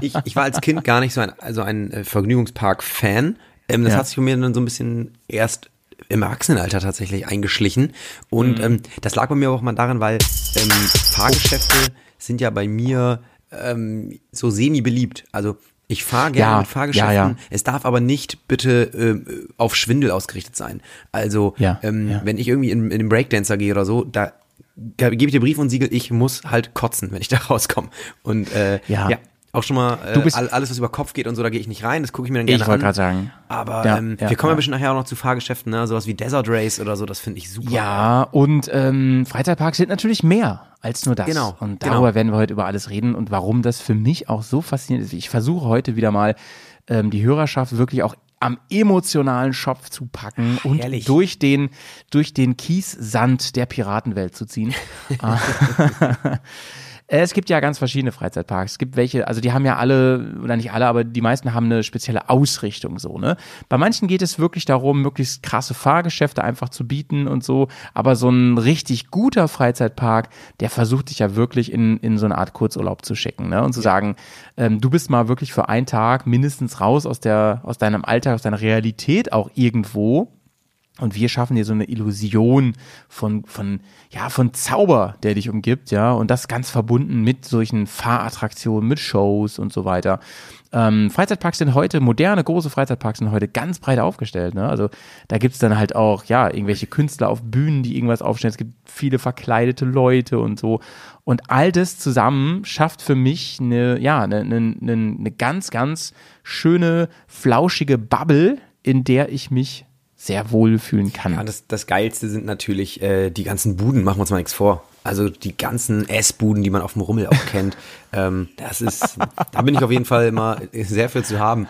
Ich, ich war als Kind gar nicht so ein, also ein äh, Vergnügungspark-Fan. Ähm, das Ja. hat sich bei mir dann so ein bisschen erst im Erwachsenenalter tatsächlich eingeschlichen. Und ähm, das lag bei mir auch mal daran, weil ähm, Fahrgeschäfte sind ja bei mir ähm, so semi-beliebt. Also ich fahre gerne Ja, mit Fahrgeschäften. ja, ja. Es darf aber nicht bitte ähm, auf Schwindel ausgerichtet sein. Also Ja, ähm, wenn ich irgendwie in, in den Breakdancer gehe oder so, da gebe ich dir Brief und Siegel, ich muss halt kotzen, wenn ich da rauskomme. Und äh, Ja. Auch schon mal äh, Du bist- all- alles, was über Kopf geht und so, da gehe ich nicht rein, das gucke ich mir dann Ich gerne an. wollte gerade sagen. Aber Ja, ähm, ja, wir kommen ja, ja. bestimmt nachher auch noch zu Fahrgeschäften, ne? sowas wie Desert Race oder so, das finde ich super. Ja, und ähm, Freizeitparks sind natürlich mehr als nur das. Genau, Und genau. darüber werden wir heute über alles reden und warum das für mich auch so faszinierend ist. Ich versuche heute wieder mal ähm, die Hörerschaft wirklich auch am emotionalen Schopf zu packen und Herrlich. durch den durch den Kiessand der Piratenwelt zu ziehen. Äh, Es gibt ja ganz verschiedene Freizeitparks. Es gibt welche, also die haben ja alle, oder nicht alle, aber die meisten haben eine spezielle Ausrichtung so, ne? Bei manchen geht es wirklich darum, möglichst krasse Fahrgeschäfte einfach zu bieten und so. Aber so ein richtig guter Freizeitpark, der versucht sich ja wirklich in, in so eine Art Kurzurlaub zu schicken, ne? Und zu sagen, ähm, du bist mal wirklich für einen Tag mindestens raus aus der, aus deinem Alltag, aus deiner Realität auch irgendwo Und wir schaffen dir so eine Illusion von, von, ja, von Zauber, der dich umgibt, ja. Und das ganz verbunden mit solchen Fahrattraktionen, mit Shows und so weiter. Ähm, Freizeitparks sind heute, moderne, große Freizeitparks sind heute ganz breit aufgestellt. Ne? Also da gibt's dann halt auch, ja, irgendwelche Künstler auf Bühnen, die irgendwas aufstellen. Es gibt viele verkleidete Leute und so. Und all das zusammen schafft für mich eine, ja, eine, eine, eine, ganz, ganz schöne, flauschige Bubble, in der ich mich sehr wohl fühlen kann. Ja, das, das Geilste sind natürlich äh, die ganzen Buden, machen wir uns mal nichts vor. Also die ganzen Essbuden, die man auf dem Rummel auch kennt. Ähm, das ist, da bin ich auf jeden Fall immer sehr viel zu haben.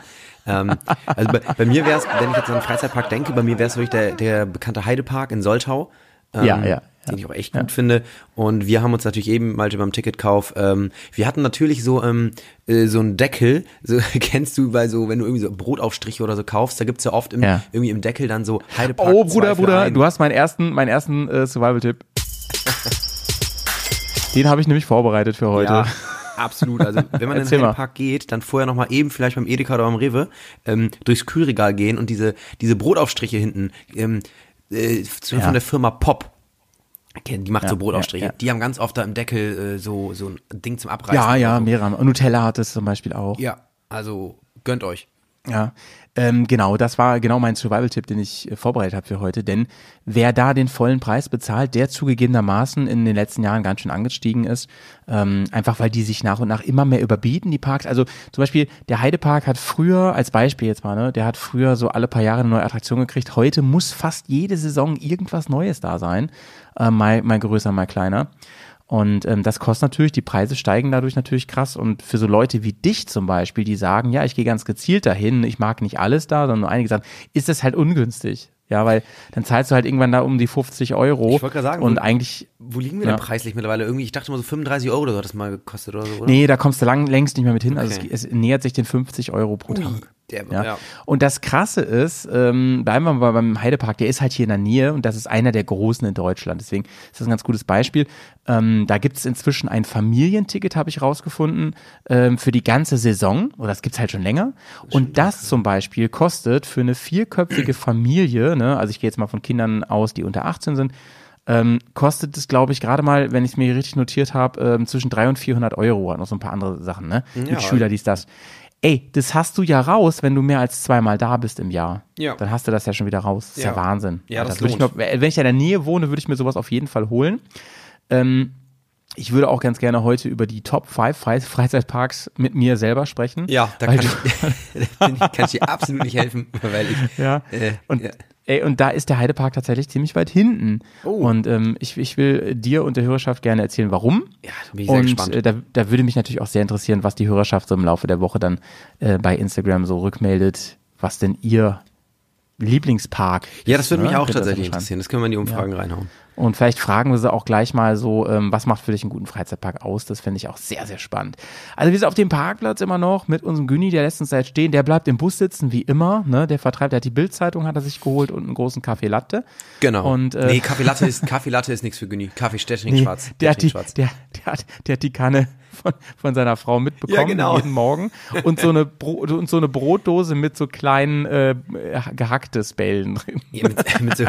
Ähm, also bei, bei mir wäre es, wenn ich jetzt an einen Freizeitpark denke, bei mir wäre es wirklich der, der bekannte Heidepark in Soltau. Ähm, Ja, ja, ja. Den ich auch echt gut finde. Und wir haben uns natürlich eben mal beim Ticketkauf, ähm, wir hatten natürlich so, ähm, äh, so einen Deckel, so kennst du bei so, wenn du irgendwie so Brotaufstriche oder so kaufst, da gibt's ja oft im, Ja. irgendwie im Deckel dann so Heidepark. Oh, Bruder, Bruder, einen. du hast meinen ersten, meinen ersten äh, Survival-Tipp. Den habe ich nämlich vorbereitet für heute. Ja, absolut. Also wenn man in den. Heidepark geht, dann vorher nochmal eben vielleicht beim Edeka oder beim Rewe ähm, durchs Kühlregal gehen und diese, diese Brotaufstriche hinten ähm, äh, zu- Ja. von der Firma Pop. Kennen, Die macht Ja, so Brotaufstriche. ja, ja. Die haben ganz oft da im Deckel äh, so, so ein Ding zum Abreißen. Ja, ja, so. mehrere. Nutella hat es zum Beispiel auch. Ja, also gönnt euch. Ja, ähm, genau, das war genau mein Survival-Tipp, den ich äh, vorbereitet habe für heute. Denn wer da den vollen Preis bezahlt, der zugegebenermaßen in den letzten Jahren ganz schön angestiegen ist, ähm, einfach weil die sich nach und nach immer mehr überbieten, die Parks. Also zum Beispiel der Heidepark hat früher, als Beispiel jetzt mal, ne, der hat früher so alle paar Jahre eine neue Attraktion gekriegt. Heute muss fast jede Saison irgendwas Neues da sein. Äh, mal, mal größer, mal kleiner. Und ähm, das kostet natürlich, die Preise steigen dadurch natürlich krass. Und für so Leute wie dich zum Beispiel, die sagen, ja, ich gehe ganz gezielt dahin, ich mag nicht alles da, sondern nur einige sagen, ist das halt ungünstig. Ja, weil dann zahlst du halt irgendwann da um die 50 Euro. Ich wollte gerade sagen, Und wo- eigentlich, Wo liegen wir Ja. denn preislich mittlerweile? Irgendwie, ich dachte mal so 35 Euro oder so hat das mal gekostet oder so, oder? nee, da kommst du lang, längst nicht mehr mit hin. Also Okay. es, es nähert sich den 50 Euro pro Tag. Der, Ja. ja. Und das Krasse ist, ähm, bleiben wir mal beim Heidepark, der ist halt hier in der Nähe und das ist einer der großen in Deutschland. Deswegen ist das ein ganz gutes Beispiel. Ähm, da gibt es inzwischen ein Familienticket, habe ich rausgefunden, ähm, für die ganze Saison. Oder das gibt's halt schon länger. Und das zum Beispiel kostet für eine vierköpfige Familie, ne, also ich gehe jetzt mal von Kindern aus, die unter 18 sind, ähm, kostet es, glaube ich, gerade mal, wenn ich es mir richtig notiert habe, ähm, zwischen 300 und 400 Euro. Noch so ein paar andere Sachen, ne? Ja. Mit Schüler, dies, das. Ey, das hast du ja raus, wenn du mehr als zweimal da bist im Jahr. Ja. Dann hast du das ja schon wieder raus. Das ist ja, Ja. Wahnsinn. Ja, das würde ich mir, wenn ich in der Nähe wohne, würde ich mir sowas auf jeden Fall holen. Ähm, ich würde auch ganz gerne heute über die Top 5 Fre Freizeitparks mit mir selber sprechen. Ja, da kann ich- kann ich dir absolut nicht helfen, weil ich, Ja. äh, Und, ja. Ey, und da ist der Heidepark tatsächlich ziemlich weit hinten. Oh. Und ähm, ich, ich will dir und der Hörerschaft gerne erzählen, warum. Ja, bin ich sehr und gespannt. äh, da, da würde mich natürlich auch sehr interessieren, was die Hörerschaft so im Laufe der Woche dann äh, bei Instagram so rückmeldet, was denn ihr Lieblingspark ja, das würde mich ne? auch tatsächlich interessieren. Das können wir in die Umfragen reinhauen. Und vielleicht fragen wir sie auch gleich mal so, ähm, was macht für dich einen guten Freizeitpark aus? Das finde ich auch sehr, sehr spannend. Also wir sind auf dem Parkplatz immer noch mit unserem Günni, der lässt uns da jetzt stehen. Der bleibt im Bus sitzen, wie immer. Ne? Der vertreibt, der hat die Bildzeitung, hat er sich geholt und einen großen Kaffee Latte. Genau. Und, äh, nee, Kaffee Latte ist, Kaffee Latte ist nichts für Günni. Kaffee Stettring Nee, schwarz. der, hat die, der, der, hat, der hat die Kanne von, von seiner Frau mitbekommen Ja, genau. jeden Morgen und so eine Bro und so eine Brotdose mit so kleinen äh, gehacktes Bällen drin. Ja, mit, mit so,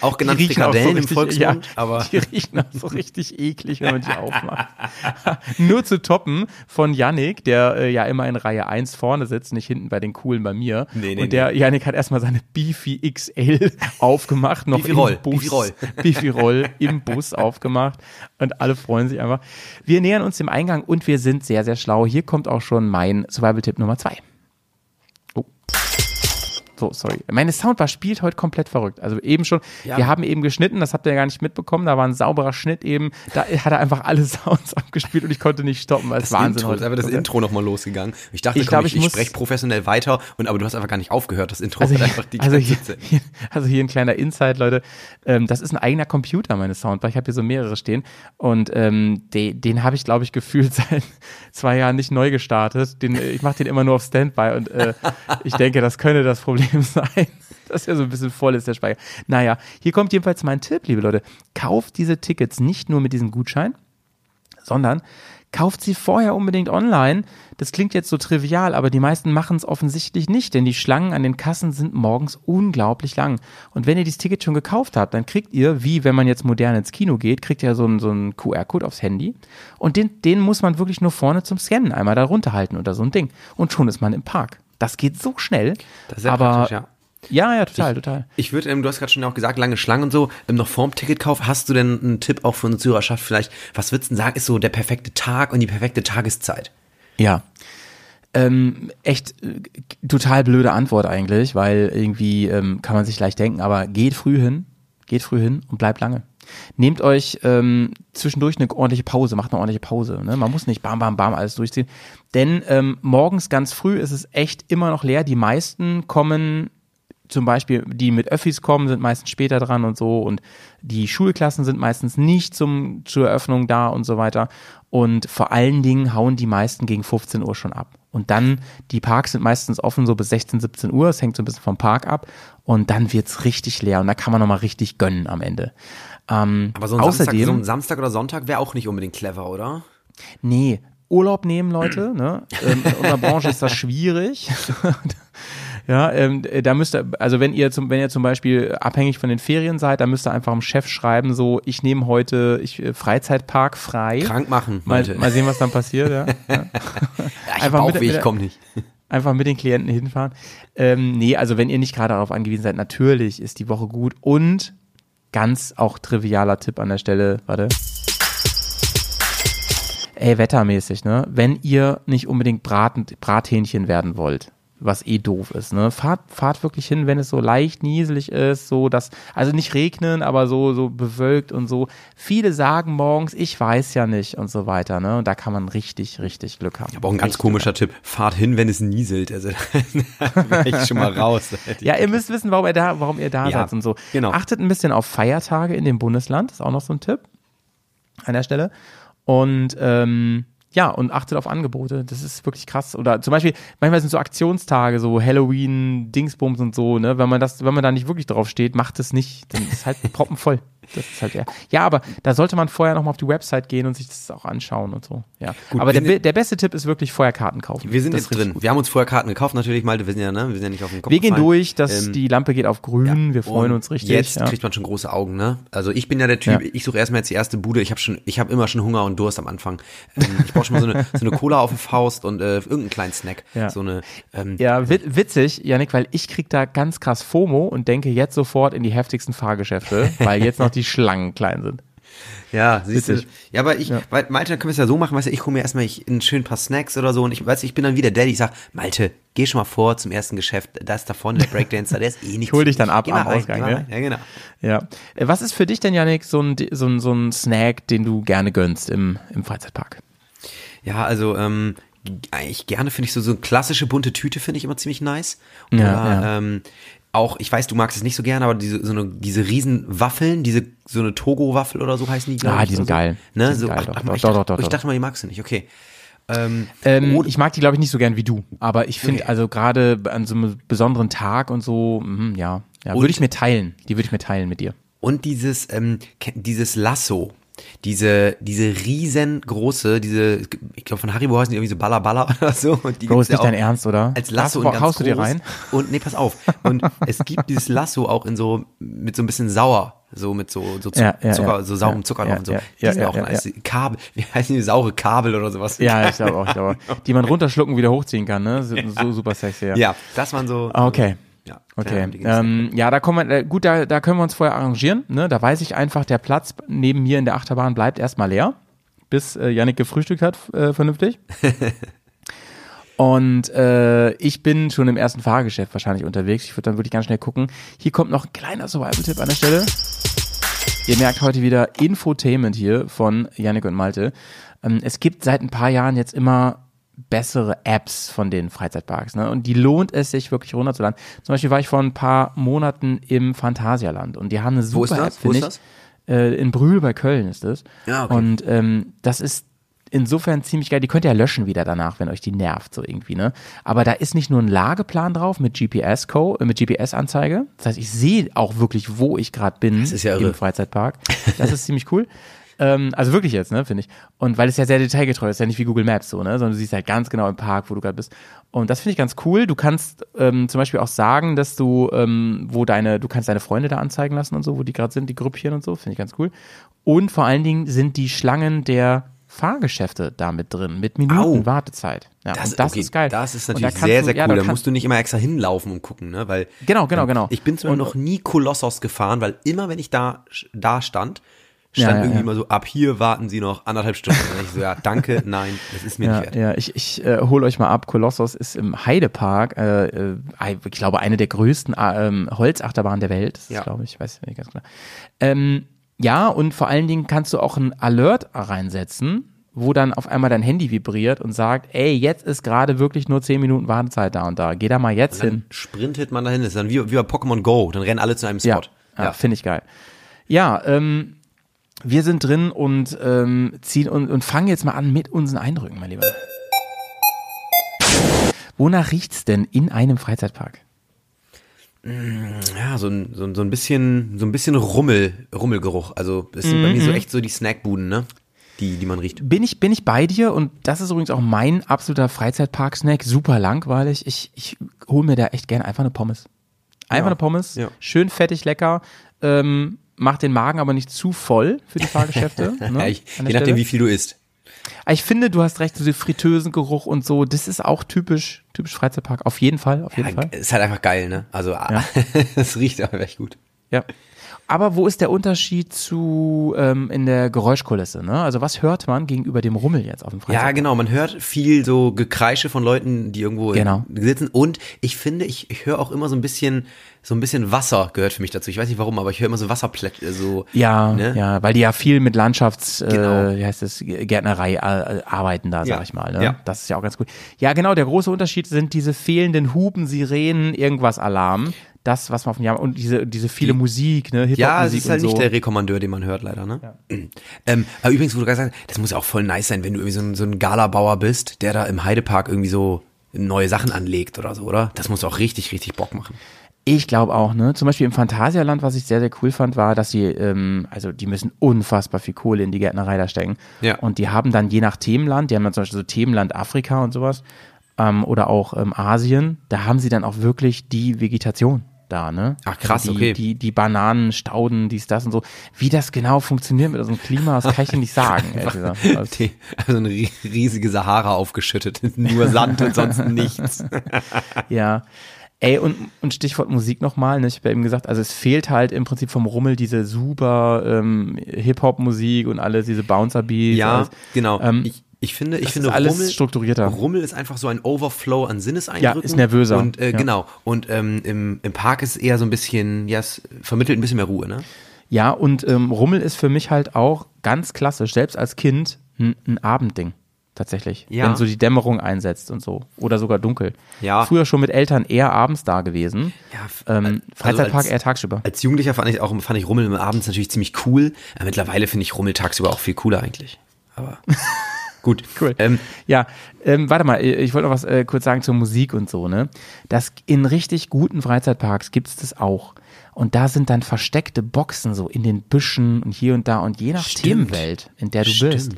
auch genannt Frikadellen im richtig- Volksmund, ja, aber die riechen auch so richtig eklig, wenn man die aufmacht. Nur zu toppen von Yannick, der äh, ja immer in Reihe 1 vorne sitzt, nicht hinten bei den Coolen bei mir. Nee, nee, und der Yannick hat erstmal seine Beefy XL aufgemacht, noch Beefy im Roll, Bus. Beefy Roll. Beefy Roll im Bus aufgemacht und alle freuen sich einfach. Wir nähern uns dem Eingang und wir sind sehr, sehr schlau. Hier kommt auch schon mein Survival-Tipp Nummer 2. So, sorry. Meine Soundbar spielt heute komplett verrückt. Also eben schon, Ja. wir haben eben geschnitten, das habt ihr ja gar nicht mitbekommen, da war ein sauberer Schnitt eben, da hat er einfach alle Sounds abgespielt und ich konnte nicht stoppen, weil es Wahnsinn Intro, ist heute. aber das Intro nochmal losgegangen. Ich dachte, Ich komm, glaub, ich, ich ich, spreche professionell weiter, und aber du hast einfach gar nicht aufgehört. Das Intro Also hat hier, einfach die also, hier, hier, also hier ein kleiner Insight, Leute. Ähm, das ist ein eigener Computer, meine Soundbar. Ich habe hier so mehrere stehen. Und ähm, de, den habe ich, glaube ich, gefühlt seit zwei Jahren nicht neu gestartet. Den, äh, ich mache den immer nur auf Standby und äh, ich denke, das könnte das Problem sein. Dass er so ein bisschen voll ist, der Speicher. Naja, hier kommt jedenfalls mein Tipp, liebe Leute. Kauft diese Tickets nicht nur mit diesem Gutschein, sondern kauft sie vorher unbedingt online. Das klingt jetzt so trivial, aber die meisten machen es offensichtlich nicht, denn die Schlangen an den Kassen sind morgens unglaublich lang. Und wenn ihr dieses Ticket schon gekauft habt, dann kriegt ihr, wie wenn man jetzt modern ins Kino geht, kriegt ihr so einen, so einen QR-Code aufs Handy. Und den, den muss man wirklich nur vorne zum Scannen einmal da runterhalten oder so ein Ding. Und schon ist man im Park. Das geht so schnell. Das ist sehr aber praktisch, ja. ja, ja, total, total. Ich würde, ähm, du hast gerade schon auch gesagt, lange Schlangen und so, ähm, noch vorm Ticketkauf, hast du denn einen Tipp auch für unsere Zuhörerschaft vielleicht, was würdest du denn sagen, ist so der perfekte Tag und die perfekte Tageszeit? Ja. Ähm, echt äh, total blöde Antwort eigentlich, weil irgendwie ähm, kann man sich leicht denken, aber geht früh hin, geht früh hin und bleibt lange. Nehmt euch ähm, zwischendurch eine ordentliche Pause, macht eine ordentliche Pause. Ne? Man muss nicht bam, bam, bam alles durchziehen. Denn ähm, morgens ganz früh ist es echt immer noch leer. Die meisten kommen zum Beispiel, die mit Öffis kommen, sind meistens später dran und so und die Schulklassen sind meistens nicht zum, zur Eröffnung da und so weiter. Und vor allen Dingen hauen die meisten gegen 15 Uhr schon ab. Und dann, die Parks sind meistens offen so bis 16, 17 Uhr, es hängt so ein bisschen vom Park ab und dann wird's richtig leer und da kann man nochmal richtig gönnen am Ende. Ähm, Aber so ein, außerdem, Samstag, so ein Samstag oder Sonntag wäre auch nicht unbedingt clever, oder? Nee, Urlaub nehmen, Leute. Ne? Ähm, in unserer Branche ist das schwierig. ja, ähm, da müsst ihr, also wenn ihr zum, wenn ihr zum Beispiel abhängig von den Ferien seid, dann müsst ihr einfach dem Chef schreiben, so, ich nehme heute ich, äh, Freizeitpark frei. Krank machen, Mal, mal sehen, was dann passiert. Ja. Ja. Ich Einfach Bauchweh, mit- ich komm nicht. Einfach mit den Klienten hinfahren. Ähm, nee, also wenn ihr nicht gerade darauf angewiesen seid, natürlich ist die Woche gut und ganz auch trivialer Tipp an der Stelle, warte. Ey, wettermäßig, ne? Wenn ihr nicht unbedingt Braten, Brathähnchen werden wollt, was eh doof ist, ne? Fahrt, fahrt wirklich hin, wenn es so leicht nieselig ist, so dass, also nicht regnen, aber so, so bewölkt und so. Viele sagen morgens, ich weiß ja nicht und so weiter, ne? Und da kann man richtig, richtig Glück haben. Aber auch ein ganz Richtig komischer Tipp. Fahrt hin, wenn es nieselt. Also, da wäre ich schon mal raus. Ja, ihr müsst wissen, warum ihr da, warum ihr da Ja, seid und so. genau. Achtet ein bisschen auf Feiertage in dem Bundesland, ist auch noch so ein Tipp an der Stelle. Und ähm, ja, und achtet auf Angebote. Das ist wirklich krass. Oder zum Beispiel, manchmal sind so Aktionstage, so Halloween, Dingsbums und so, ne? Wenn man das, wenn man da nicht wirklich drauf steht, macht es nicht. Dann ist es halt proppenvoll. Das ist halt ja. Ja, aber da sollte man vorher nochmal auf die Website gehen und sich das auch anschauen und so. Ja. aber der, der beste Tipp ist wirklich vorher Karten kaufen. Wir sind Das jetzt drin. gut. Wir haben uns vorher Karten gekauft, natürlich, Malte. Wir sind ja, ne? Wir sind ja nicht auf den Kopf Wir gehen gefallen. durch, dass Ähm, die Lampe geht auf grün. Wir freuen Und uns richtig. Jetzt ja. kriegt man schon große Augen, ne? Also ich bin ja der Typ, Ja. ich suche erstmal jetzt die erste Bude. Ich habe schon, ich habe immer schon Hunger und Durst am Anfang. Ähm, ich brauche schon mal so eine, so eine Cola auf der Faust und äh, irgendeinen kleinen Snack. Ja. So eine. Ähm, Ja, wit witzig, Janik, weil ich krieg da ganz krass FOMO und denke jetzt sofort in die heftigsten Fahrgeschäfte, weil jetzt noch die Schlangen klein sind. Ja, siehst du. Ja, aber ich, weil, Malte, dann können wir es ja so machen, weißt du, ich hole mir erstmal ich, ein schön paar Snacks oder so und ich, weiß, ich bin dann wieder der, ich sag, Malte, geh schon mal vor zum ersten Geschäft, da ist da vorne der Breakdancer, der ist eh nicht. hol dich dann ab Geh am rein, Ausgang, mal ne? Ja, genau. Ja. Äh, Was ist für dich denn, Janik, so ein, so ein, so ein Snack, den du gerne gönnst im, im Freizeitpark? Ja, also, ähm, eigentlich gerne finde ich so, so eine klassische bunte Tüte finde ich immer ziemlich nice. Ja, Oder, ja. ähm, auch, ich weiß, du magst es nicht so gerne, aber diese, so eine, diese riesen Waffeln, diese, so eine Togo-Waffel oder so heißen die, glaub Ah, ich, die sind oder so. geil. Ne, Die sind so, geil, ach, doch, ach, doch, ich, doch, dachte, doch, ich dachte mal, die magst du nicht, okay. Ähm, Ähm, ich mag die, glaube ich, nicht so gern wie du. Aber ich finde, Okay. also gerade an so einem besonderen Tag und so, mhm, ja, ja würde ich mir teilen. Die würde ich mir teilen mit dir. Und dieses, ähm, dieses Lasso, diese, diese riesengroße, diese, ich glaube von Haribo heißen die irgendwie so Balla Balla oder so. Und die Bro, ist nicht dein Ernst, oder? Als Lasso Haust- und ganz haust du dir rein? Und nee, pass auf. Und es gibt dieses Lasso auch in so, mit so ein bisschen sauer. So mit so, so Ja, ja, Zucker, ja. so saurem Zucker drauf und so. ja, die ja, sind auch nice. Kabel, wie heißen die, saure Kabel oder sowas. Ja, ich glaube auch, ich glaube auch. Die man runterschlucken, wieder hochziehen kann, ne? So, so super sexy, ja. Ja, das waren so. Ah, Okay. Ja, Okay. Ähm, ja, da kommen wir, äh, gut, da, da können wir uns vorher arrangieren. Ne? Da weiß ich einfach, der Platz neben mir in der Achterbahn bleibt erstmal leer, bis äh, Yannick gefrühstückt hat, äh, vernünftig. Und äh, ich bin schon im ersten Fahrgeschäft wahrscheinlich unterwegs. Ich würde dann wirklich ganz schnell gucken. Hier kommt noch ein kleiner Survival-Tipp an der Stelle. Ihr merkt heute wieder Infotainment hier von Yannick und Malte. Ähm, es gibt seit ein paar Jahren jetzt immer bessere Apps von den Freizeitparks. Ne? Und die lohnt es sich wirklich runterzuladen. Zum Beispiel war ich vor ein paar Monaten im Phantasialand und die haben eine super Wo ist das? App, finde ich. Äh, in Brühl bei Köln ist es. Ja, okay. Und ähm, das ist insofern ziemlich geil. Die könnt ihr ja löschen wieder danach, wenn euch die nervt, so irgendwie, ne? Aber da ist nicht nur ein Lageplan drauf mit GPS-Code, äh, mit GPS-Anzeige. Das heißt, ich sehe auch wirklich, wo ich gerade bin Das ist ja irre. im Freizeitpark. Das ist ziemlich cool. Ähm, also wirklich jetzt, ne, finde ich. Und weil es ja sehr detailgetreu ist, ja nicht wie Google Maps so, ne, sondern du siehst halt ganz genau im Park, wo du gerade bist. Und das finde ich ganz cool. Du kannst ähm, zum Beispiel auch sagen, dass du, ähm, wo deine, du kannst deine Freunde da anzeigen lassen und so, wo die gerade sind, die gruppieren und so, finde ich ganz cool. Und vor allen Dingen sind die Schlangen der Fahrgeschäfte da mit drin, mit Minuten Au. Wartezeit. Ja, Das, das okay, ist geil. Das ist Und da natürlich kannst sehr, du- sehr ja, cool. Da kann- musst du nicht immer extra hinlaufen und gucken, ne? Weil Genau, genau, genau. ich bin zwar Und- noch nie Kolossos gefahren, weil immer, wenn ich da, da stand, stand Ja, ja, irgendwie ja. immer so, ab hier warten sie noch anderthalb Stunden. Und ich so, ja, danke, nein, das ist mir Ja, nicht wert. ja, ich, ich äh, hole euch mal ab. Kolossos ist im Heidepark, äh, äh, ich glaube, eine der größten äh, ähm, Holzachterbahnen der Welt. Das Ja. glaube ich, weiß nicht ganz genau. Ähm, ja, und vor allen Dingen kannst du auch ein Alert reinsetzen, wo dann auf einmal dein Handy vibriert und sagt, ey, jetzt ist gerade wirklich nur 10 Minuten Wartezeit da und da. Geh da mal jetzt hin. Dann sprintet man dahin. Das ist dann wie, wie bei Pokémon Go. Dann rennen alle zu einem Ja, Spot. ja. finde ich geil. Ja, ähm, wir sind drin und ähm, ziehen und, und fangen jetzt mal an mit unseren Eindrücken, mein Lieber. Wonach riecht's denn in einem Freizeitpark? Ja, so ein, so, ein- so ein bisschen, so ein bisschen Rummel, Rummelgeruch. Also, es sind bei Mhm. mir so echt so die Snackbuden, ne? Die, die man riecht. Bin ich, bin ich bei dir und das ist übrigens auch mein absoluter Freizeitpark-Snack. Super langweilig. Ich, ich hole mir da echt gerne einfach eine Pommes. Einfach eine Pommes. ja. Schön fettig, lecker. Ähm, macht den Magen aber nicht zu voll für die Fahrgeschäfte. ne, Ja, ich, je nachdem, Stelle. wie viel du isst. Aber Ich finde, du hast recht, so der Fritösengeruch und so, das ist auch typisch, typisch Freizeitpark. Auf jeden Fall, auf jeden Ja, Fall. ist halt einfach geil, ne? Also, es riecht aber echt gut. Ja. Aber wo ist der Unterschied zu ähm, in der Geräuschkulisse? Ne? Also was hört man gegenüber dem Rummel jetzt auf dem Ja, Freizeitpark? genau. Man hört viel so Gekreische von Leuten, die irgendwo Genau. sitzen. Und ich finde, ich, ich höre auch immer so ein bisschen, so ein bisschen Wasser gehört für mich dazu. Ich weiß nicht warum, aber ich höre immer so Wasserplätze, so. Ja, Ne? ja, weil die ja viel mit Landschafts, Genau. äh, wie heißt es, Gärtnerei äh, arbeiten da, sag Ja. ich mal. Ne? Ja. Das ist ja auch ganz gut. Ja, genau, der große Unterschied sind diese fehlenden Hupen, Sirenen, irgendwas Alarm. Das, was man auf dem Jahr und diese, diese viele Musik, ne, Ja, es ist halt so. nicht der Rekommandeur, den man hört, leider, ne? Ähm, aber übrigens, wo du gerade sagst, das muss ja auch voll nice sein, wenn du irgendwie so ein, so ein Galabauer bist, der da im Heidepark irgendwie so neue Sachen anlegt oder so, oder? Das muss auch richtig, richtig Bock machen. Ich glaube auch, ne? Zum Beispiel im Phantasialand, was ich sehr, sehr cool fand, war, dass sie, ähm, also die müssen unfassbar viel Kohle in die Gärtnerei da stecken. Ja. Und die haben dann je nach Themenland, die haben dann zum Beispiel so Themenland Afrika und sowas, ähm, oder auch ähm, Asien, da haben sie dann auch wirklich die Vegetation da, ne? Ach, krass, also die, okay. Die, die Bananen, Stauden, dies, das und so. Wie das genau funktioniert mit unserem Klima, das kann ich dir nicht sagen. ehrlich gesagt. Also, Die, also eine rie- riesige Sahara aufgeschüttet, nur Sand und sonst nichts. Ja. Ey, und, und Stichwort Musik nochmal, ne? ich habe ja eben gesagt, also es fehlt halt im Prinzip vom Rummel diese super ähm, Hip-Hop-Musik und alles, diese Bouncer-Beats. Ja, alles. genau. Ähm, ich, ich finde, ich das finde ist alles Rummel, strukturierter. Rummel ist einfach so ein Overflow an Sinneseindrücken. Ja, ist nervöser. Und äh, Ja. genau. Und ähm, im, im Park ist es eher so ein bisschen, ja, es vermittelt ein bisschen mehr Ruhe, ne? Ja, und ähm, Rummel ist für mich halt auch ganz klassisch, selbst als Kind, ein, ein Abendding. Tatsächlich. Ja. Wenn so die Dämmerung einsetzt und so. Oder sogar dunkel. Ja. Früher schon mit Eltern eher abends da gewesen. Ja, Ähm, also Freizeitpark als- eher tagsüber. Als Jugendlicher fand ich auch fand ich Rummel abends natürlich ziemlich cool. Mittlerweile finde ich Rummel tagsüber auch viel cooler eigentlich. Aber gut. Cool. Ähm, Ja, ähm, warte mal, ich wollte noch was äh, kurz sagen zur Musik und so, ne? Das in richtig guten Freizeitparks gibt's das auch. Und da sind dann versteckte Boxen so in den Büschen und hier und da und je nach Stimmt. Themenwelt, in der du Stimmt. bist,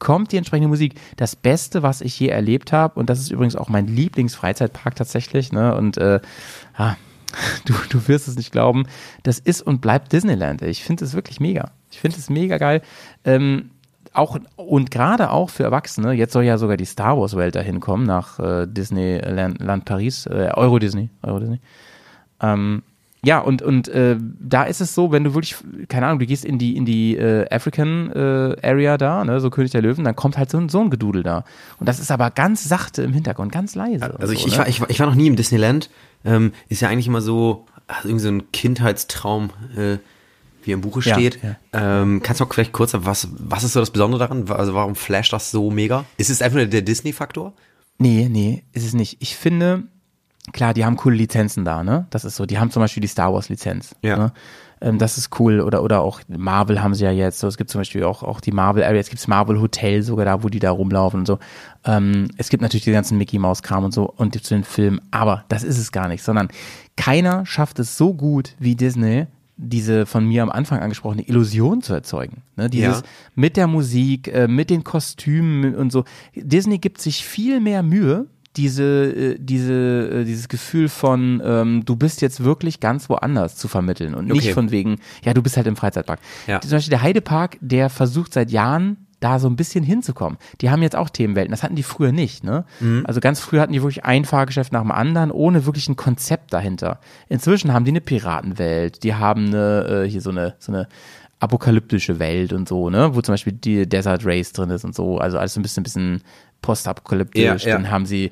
kommt die entsprechende Musik. Das Beste, was ich je erlebt habe, und das ist übrigens auch mein Lieblingsfreizeitpark tatsächlich, ne? Und äh, ah, du, du wirst es nicht glauben, das ist und bleibt Disneyland. ey. Ich finde es wirklich mega. Ich finde es mega geil. Ähm, auch und gerade auch für Erwachsene, jetzt soll ja sogar die Star Wars Welt dahin kommen nach äh, Disneyland Land Paris, äh, Euro Disney, Euro Disney. Ähm, ja, und, und äh, da ist es so, wenn du wirklich, keine Ahnung, du gehst in die, in die äh, African äh, Area da, ne, so König der Löwen, dann kommt halt so ein, so ein Gedudel da. Und das ist aber ganz sachte im Hintergrund, ganz leise. Also ich, so, ich, ne? war, ich, war, ich war noch nie im Disneyland. Ähm, ist ja eigentlich immer so, ach, irgendwie so ein Kindheitstraum, äh, wie im Buche Ja, steht. ja. Ähm, kannst du mal vielleicht kurz, was, was ist so das Besondere daran? Also warum flasht das so mega? Ist es einfach nur der Disney-Faktor? Nee, nee, ist es nicht. Ich finde, klar, die haben coole Lizenzen da, ne? Das ist so. Die haben zum Beispiel die Star Wars Lizenz. Ja. Ne? Ähm, das ist cool. Oder, oder auch Marvel haben sie ja jetzt. So, es gibt zum Beispiel auch, auch die Marvel Area. Jetzt gibt's Marvel Hotel sogar da, wo die da rumlaufen und so. Ähm, es gibt natürlich die ganzen Mickey Mouse Kram und so und zu den Filmen. Aber das ist es gar nicht, sondern keiner schafft es so gut wie Disney, diese von mir am Anfang angesprochene Illusion zu erzeugen. Ne? Dieses Ja. mit der Musik, äh, mit den Kostümen und so. Disney gibt sich viel mehr Mühe, diese, äh, diese, äh, dieses Gefühl von, ähm, du bist jetzt wirklich ganz woanders zu vermitteln und nicht Okay. von wegen, ja, du bist halt im Freizeitpark. Ja. Zum Beispiel der Heidepark, der versucht seit Jahren da so ein bisschen hinzukommen. Die haben jetzt auch Themenwelten. Das hatten die früher nicht. Ne? Also ganz früh hatten die wirklich ein Fahrgeschäft nach dem anderen, ohne wirklich ein Konzept dahinter. Inzwischen haben die eine Piratenwelt, die haben eine, äh, hier so eine, so eine apokalyptische Welt und so, ne, wo zum Beispiel die Desert Race drin ist und so, also alles so ein bisschen, bisschen postapokalyptisch. Ja, ja. Dann haben sie,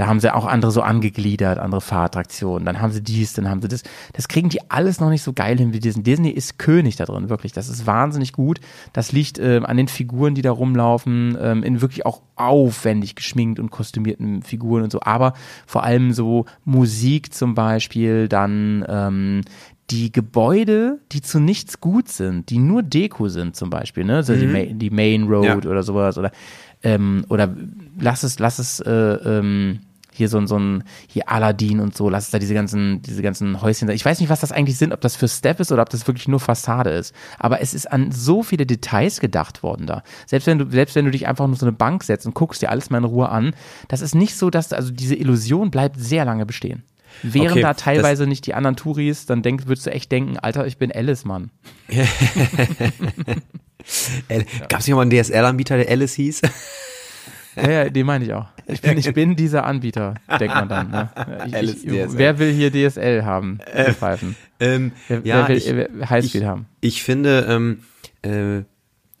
da haben sie auch andere so angegliedert, andere Fahrattraktionen. Dann haben sie dies, dann haben sie das. Das kriegen die alles noch nicht so geil hin wie Disney. Disney ist König da drin, wirklich. Das ist wahnsinnig gut. Das liegt ähm, an den Figuren, die da rumlaufen, ähm, in wirklich auch aufwendig geschminkt und kostümierten Figuren und so. Aber vor allem so Musik zum Beispiel, dann ähm, die Gebäude, die zu nichts gut sind, die nur Deko sind zum Beispiel, ne, so die, Ma die Main Road Ja. oder sowas oder ähm, oder lass es, lass es äh, ähm, hier so ein, so ein, hier Aladdin und so, lass es da diese ganzen, diese ganzen Häuschen sein. Ich weiß nicht, was das eigentlich sind, ob das für Step ist oder ob das wirklich nur Fassade ist. Aber es ist an so viele Details gedacht worden da. Selbst wenn du, selbst wenn du dich einfach nur so eine Bank setzt und guckst dir alles mal in Ruhe an, das ist nicht so, dass, also diese Illusion bleibt sehr lange bestehen. Wären Okay, da teilweise nicht die anderen Touris, dann denk, würdest du echt denken, Alter, ich bin Alice, Mann. Gab es nicht mal einen DSL-Anbieter, der Alice hieß? Ja, ja, den meine ich auch. Ich bin, ich bin dieser Anbieter, denkt man dann. Ne? Ich, ich, wer will hier DSL haben? die Pfeifen. ähm, Wer, ja, wer will ich, Highspeed haben? Ich finde, ähm, äh,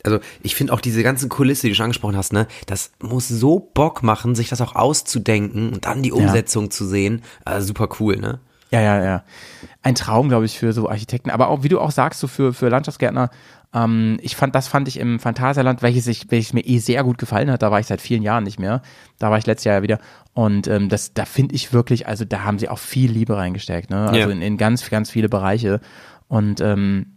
also ich finde auch diese ganzen Kulisse, die du schon angesprochen hast, ne, das muss so Bock machen, sich das auch auszudenken und dann die Umsetzung zu sehen. Also super cool, ne? Ja, ja, ja. Ein Traum, glaube ich, für so Architekten. Aber auch, wie du auch sagst, so für, für Landschaftsgärtner, ähm, ich fand, das fand ich im Phantasialand, welches, ich, welches mir eh sehr gut gefallen hat. Da war ich seit vielen Jahren nicht mehr. Da war ich letztes Jahr ja wieder. Und ähm, das, da finde ich wirklich, also da haben sie auch viel Liebe reingesteckt, ne? Also Ja. in, in ganz, ganz viele Bereiche. Und ähm,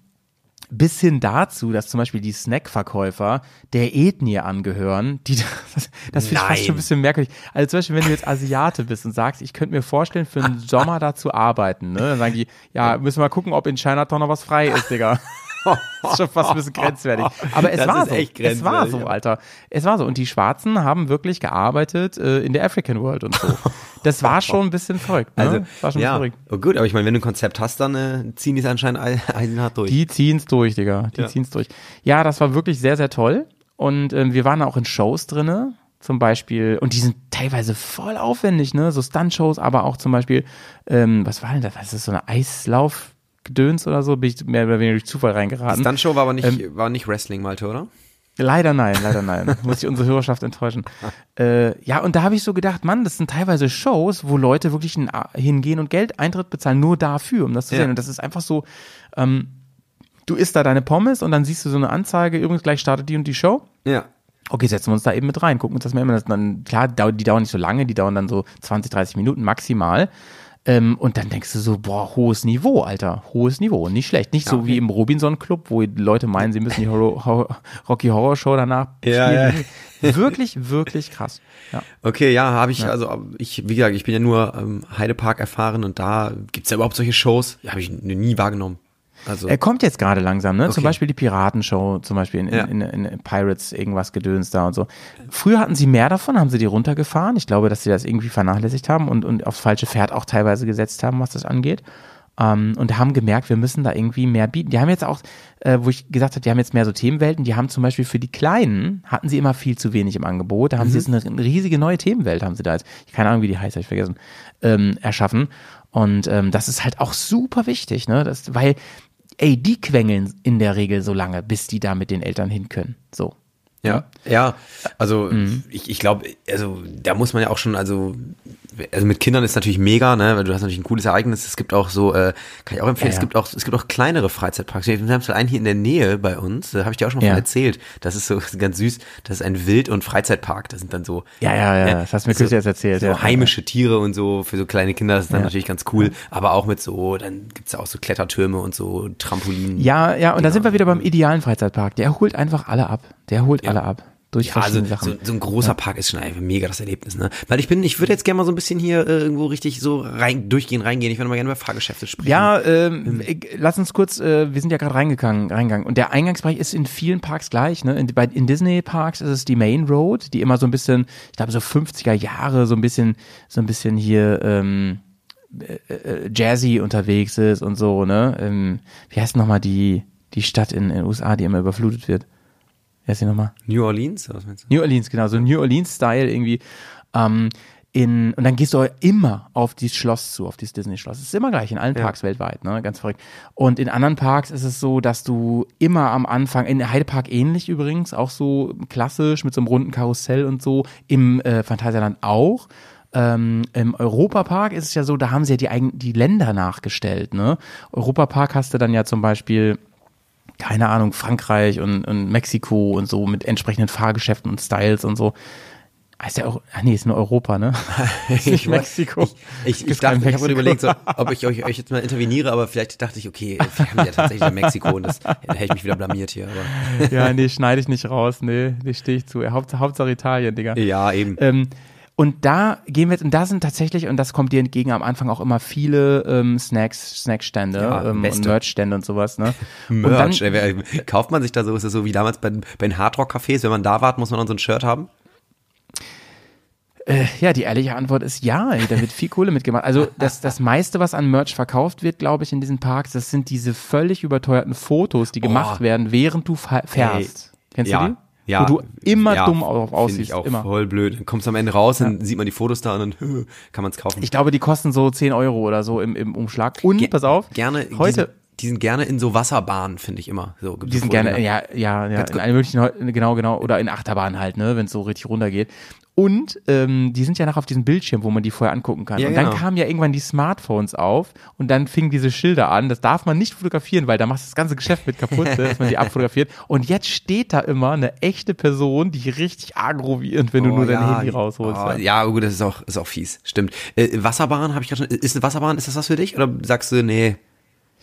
bis hin dazu, dass zum Beispiel die Snackverkäufer der Ethnie angehören, die das, das finde ich fast schon ein bisschen merkwürdig. Also zum Beispiel, wenn du jetzt Asiate bist und sagst, ich könnte mir vorstellen, für einen Sommer da zu arbeiten, ne? Dann sagen die, ja, müssen wir mal gucken, ob in Chinatown noch was frei ist, Digga. Das ist schon fast ein bisschen grenzwertig. Aber es Das war so. es war so. Alter. Es war so. Und die Schwarzen haben wirklich gearbeitet äh, in der African World und so. Das war schon ein bisschen verrückt. Ne? Also, war schon ja, verrückt. oh, gut, aber ich meine, wenn du ein Konzept hast, dann äh, ziehen die es anscheinend ei- eisenhart durch. Die ziehen's durch, Digga. Die Ja. ziehen's durch. Ja, das war wirklich sehr, sehr toll. Und ähm, wir waren auch in Shows drinne, zum Beispiel, und die sind teilweise voll aufwendig, ne? So Stunt-Shows, aber auch zum Beispiel, ähm, was war denn das? Was ist das, so eine Eislaufgedöns oder so? Bin ich mehr oder weniger durch Zufall reingeraten. Stunt-Show war aber nicht, Ähm, war nicht Wrestling, Malte, oder? Leider nein, leider nein. Muss ich unsere Hörerschaft enttäuschen. Äh, ja, und da habe ich so gedacht, Mann, das sind teilweise Shows, wo Leute wirklich ein, hingehen und Geld Eintritt bezahlen, nur dafür, um das zu Ja. sehen. Und das ist einfach so, ähm, du isst da deine Pommes und dann siehst du so eine Anzeige, übrigens gleich startet die und die Show. Ja. Okay, setzen wir uns da eben mit rein, gucken uns das mal immer. Das dann, klar, die dauern nicht so lange, die dauern dann so 20, 30 Minuten maximal. Ähm, und dann denkst du so, boah, hohes Niveau, Alter, hohes Niveau, nicht schlecht. Nicht so wie im Robinson Club, wo die Leute meinen, sie müssen die Horror, Horror, Rocky Horror Show danach Ja, spielen. Wirklich, wirklich krass. Ja. Okay, ja, habe ich, also ich, wie gesagt, ich bin ja nur ähm, Heidepark erfahren und da gibt's ja überhaupt solche Shows, habe ich nie wahrgenommen. Also, Er kommt jetzt gerade langsam, ne? Zum Okay. Beispiel die Piratenshow, zum Beispiel in, Ja. in, in, in Pirates irgendwas Gedöns da und so. Früher hatten sie mehr davon, haben sie die runtergefahren. Ich glaube, dass sie das irgendwie vernachlässigt haben und, und aufs falsche Pferd auch teilweise gesetzt haben, was das angeht. Ähm, und haben gemerkt, wir müssen da irgendwie mehr bieten. Die haben jetzt auch, äh, wo ich gesagt habe, die haben jetzt mehr so Themenwelten, die haben zum Beispiel für die Kleinen, hatten sie immer viel zu wenig im Angebot. Da haben sie jetzt eine, eine riesige neue Themenwelt, haben sie da jetzt, keine Ahnung, wie die heißt, habe ich vergessen, ähm, erschaffen. Und ähm, das ist halt auch super wichtig, ne? Das, weil ey, die quengeln in der Regel so lange, bis die da mit den Eltern hin können. So. Ja, ja, also Mhm. ich, ich glaube, also da muss man ja auch schon, also also mit Kindern ist natürlich mega, ne, weil du hast natürlich ein cooles Ereignis. Es gibt auch so, äh, kann ich auch empfehlen, Ja, es ja. gibt auch, es gibt auch kleinere Freizeitparks. Wir haben einen hier in der Nähe bei uns, da habe ich dir auch schon mal Ja. von erzählt. Das ist so ganz süß. Das ist ein Wild- und Freizeitpark. Das sind dann so Ja, ja, ja, ne, das hast du mir so, kürzlich erst erzählt. So heimische Tiere und so für so kleine Kinder, das ist dann natürlich ganz cool. Aber auch mit so, dann gibt's ja auch so Klettertürme und so Trampolinen. Ja, ja, und da Dinger. sind wir wieder beim idealen Freizeitpark. Der holt einfach alle ab. Der holt alle ab. durch Ja, also verschiedene Sachen. so, so ein großer Park ist schon einfach mega das Erlebnis, ne? Weil ich bin, ich würde jetzt gerne mal so ein bisschen hier äh, irgendwo richtig so rein, durchgehen, reingehen. Ich würde mal gerne über Fahrgeschäfte sprechen. Ja, ähm, ich- lass uns kurz, äh, wir sind ja gerade reingegangen, reingegangen. Und der Eingangsbereich ist in vielen Parks gleich. Ne? In, bei, in Disney-Parks ist es die Main Road, die immer so ein bisschen, ich glaube so 50er Jahre, so ein bisschen, so ein bisschen hier ähm, äh, äh, jazzy unterwegs ist und so, ne? Ähm, wie heißt nochmal die, die Stadt in den USA, die immer überflutet wird? Wie heißt die nochmal? New Orleans, was meinst du? New Orleans, genau, so New Orleans-Style irgendwie. Ähm, in, und dann gehst du immer auf dieses Schloss zu, auf dieses Disney-Schloss. Es ist immer gleich in allen Parks weltweit, ne? Ganz verrückt. Und in anderen Parks ist es so, dass du immer am Anfang, in Heidepark ähnlich übrigens, auch so klassisch mit so einem runden Karussell und so, im äh, Phantasialand auch. Ähm, Im Europapark ist es ja so, da haben sie ja die, eigen, die Länder nachgestellt. Ne? Europapark hast du dann ja zum Beispiel keine Ahnung, Frankreich und, und Mexiko und so mit entsprechenden Fahrgeschäften und Styles und so. Heißt ja auch, ach nee, ist nur Europa, ne? ist nicht Mexiko. Ich, ich, ich dachte, ich habe mir überlegt, so, ob ich euch, euch jetzt mal interveniere, aber vielleicht dachte ich, okay, wir haben ja tatsächlich in Mexiko und das dann hätte ich mich wieder blamiert hier. Aber ja, nee, schneide ich nicht raus, nee, nee, stehe ich zu. Haupt, Hauptsache Italien, Digga. ja, eben. Ähm, und da gehen wir jetzt, und da sind tatsächlich, und das kommt dir entgegen am Anfang auch immer viele ähm, Snacks, Snackstände Ja, ähm, und. Merchstände und sowas, ne? Und Merch, dann, ey, kauft man sich da so? Ist das so wie damals bei, bei den Hardrock-Cafés? Wenn man da wart, muss man dann so ein Shirt haben? Äh, ja, die ehrliche Antwort ist ja, ey, da wird viel Kohle mitgemacht. Also das, das meiste, was an Merch verkauft wird, glaube ich, in diesen Parks, das sind diese völlig überteuerten Fotos, die gemacht werden, während du fährst. Kennst ja. du die? Ja, Wo du immer ja, dumm aussiehst, ich auch immer. voll blöd. Dann kommst du am Ende raus, dann sieht man die Fotos da und dann kann man es kaufen. Ich glaube, die kosten so 10 Euro oder so im, im Umschlag. Und, Ge- pass auf, Gerne, heute, Die sind, die sind gerne in so Wasserbahnen, finde ich immer. So, Die sind gerne, ja, ja, ja, in allen möglichen, genau, genau, oder in Achterbahn halt, ne, wenn es so richtig runtergeht. Und ähm, die sind ja noch auf diesem Bildschirm, wo man die vorher angucken kann. Ja, und dann genau. kamen ja irgendwann die Smartphones auf und dann fingen diese Schilder an. Das darf man nicht fotografieren, weil da machst du das ganze Geschäft mit kaputt, ne, dass man die abfotografiert. Und jetzt steht da immer eine echte Person, die richtig agrovierend, wenn du Oh, nur dein ja, Handy rausholst. Oh, ja. ja, gut, das ist auch, ist auch fies. Stimmt. Äh, Wasserbahn habe ich gerade schon. Ist eine Wasserbahn, ist das was für dich? Oder sagst du, nee,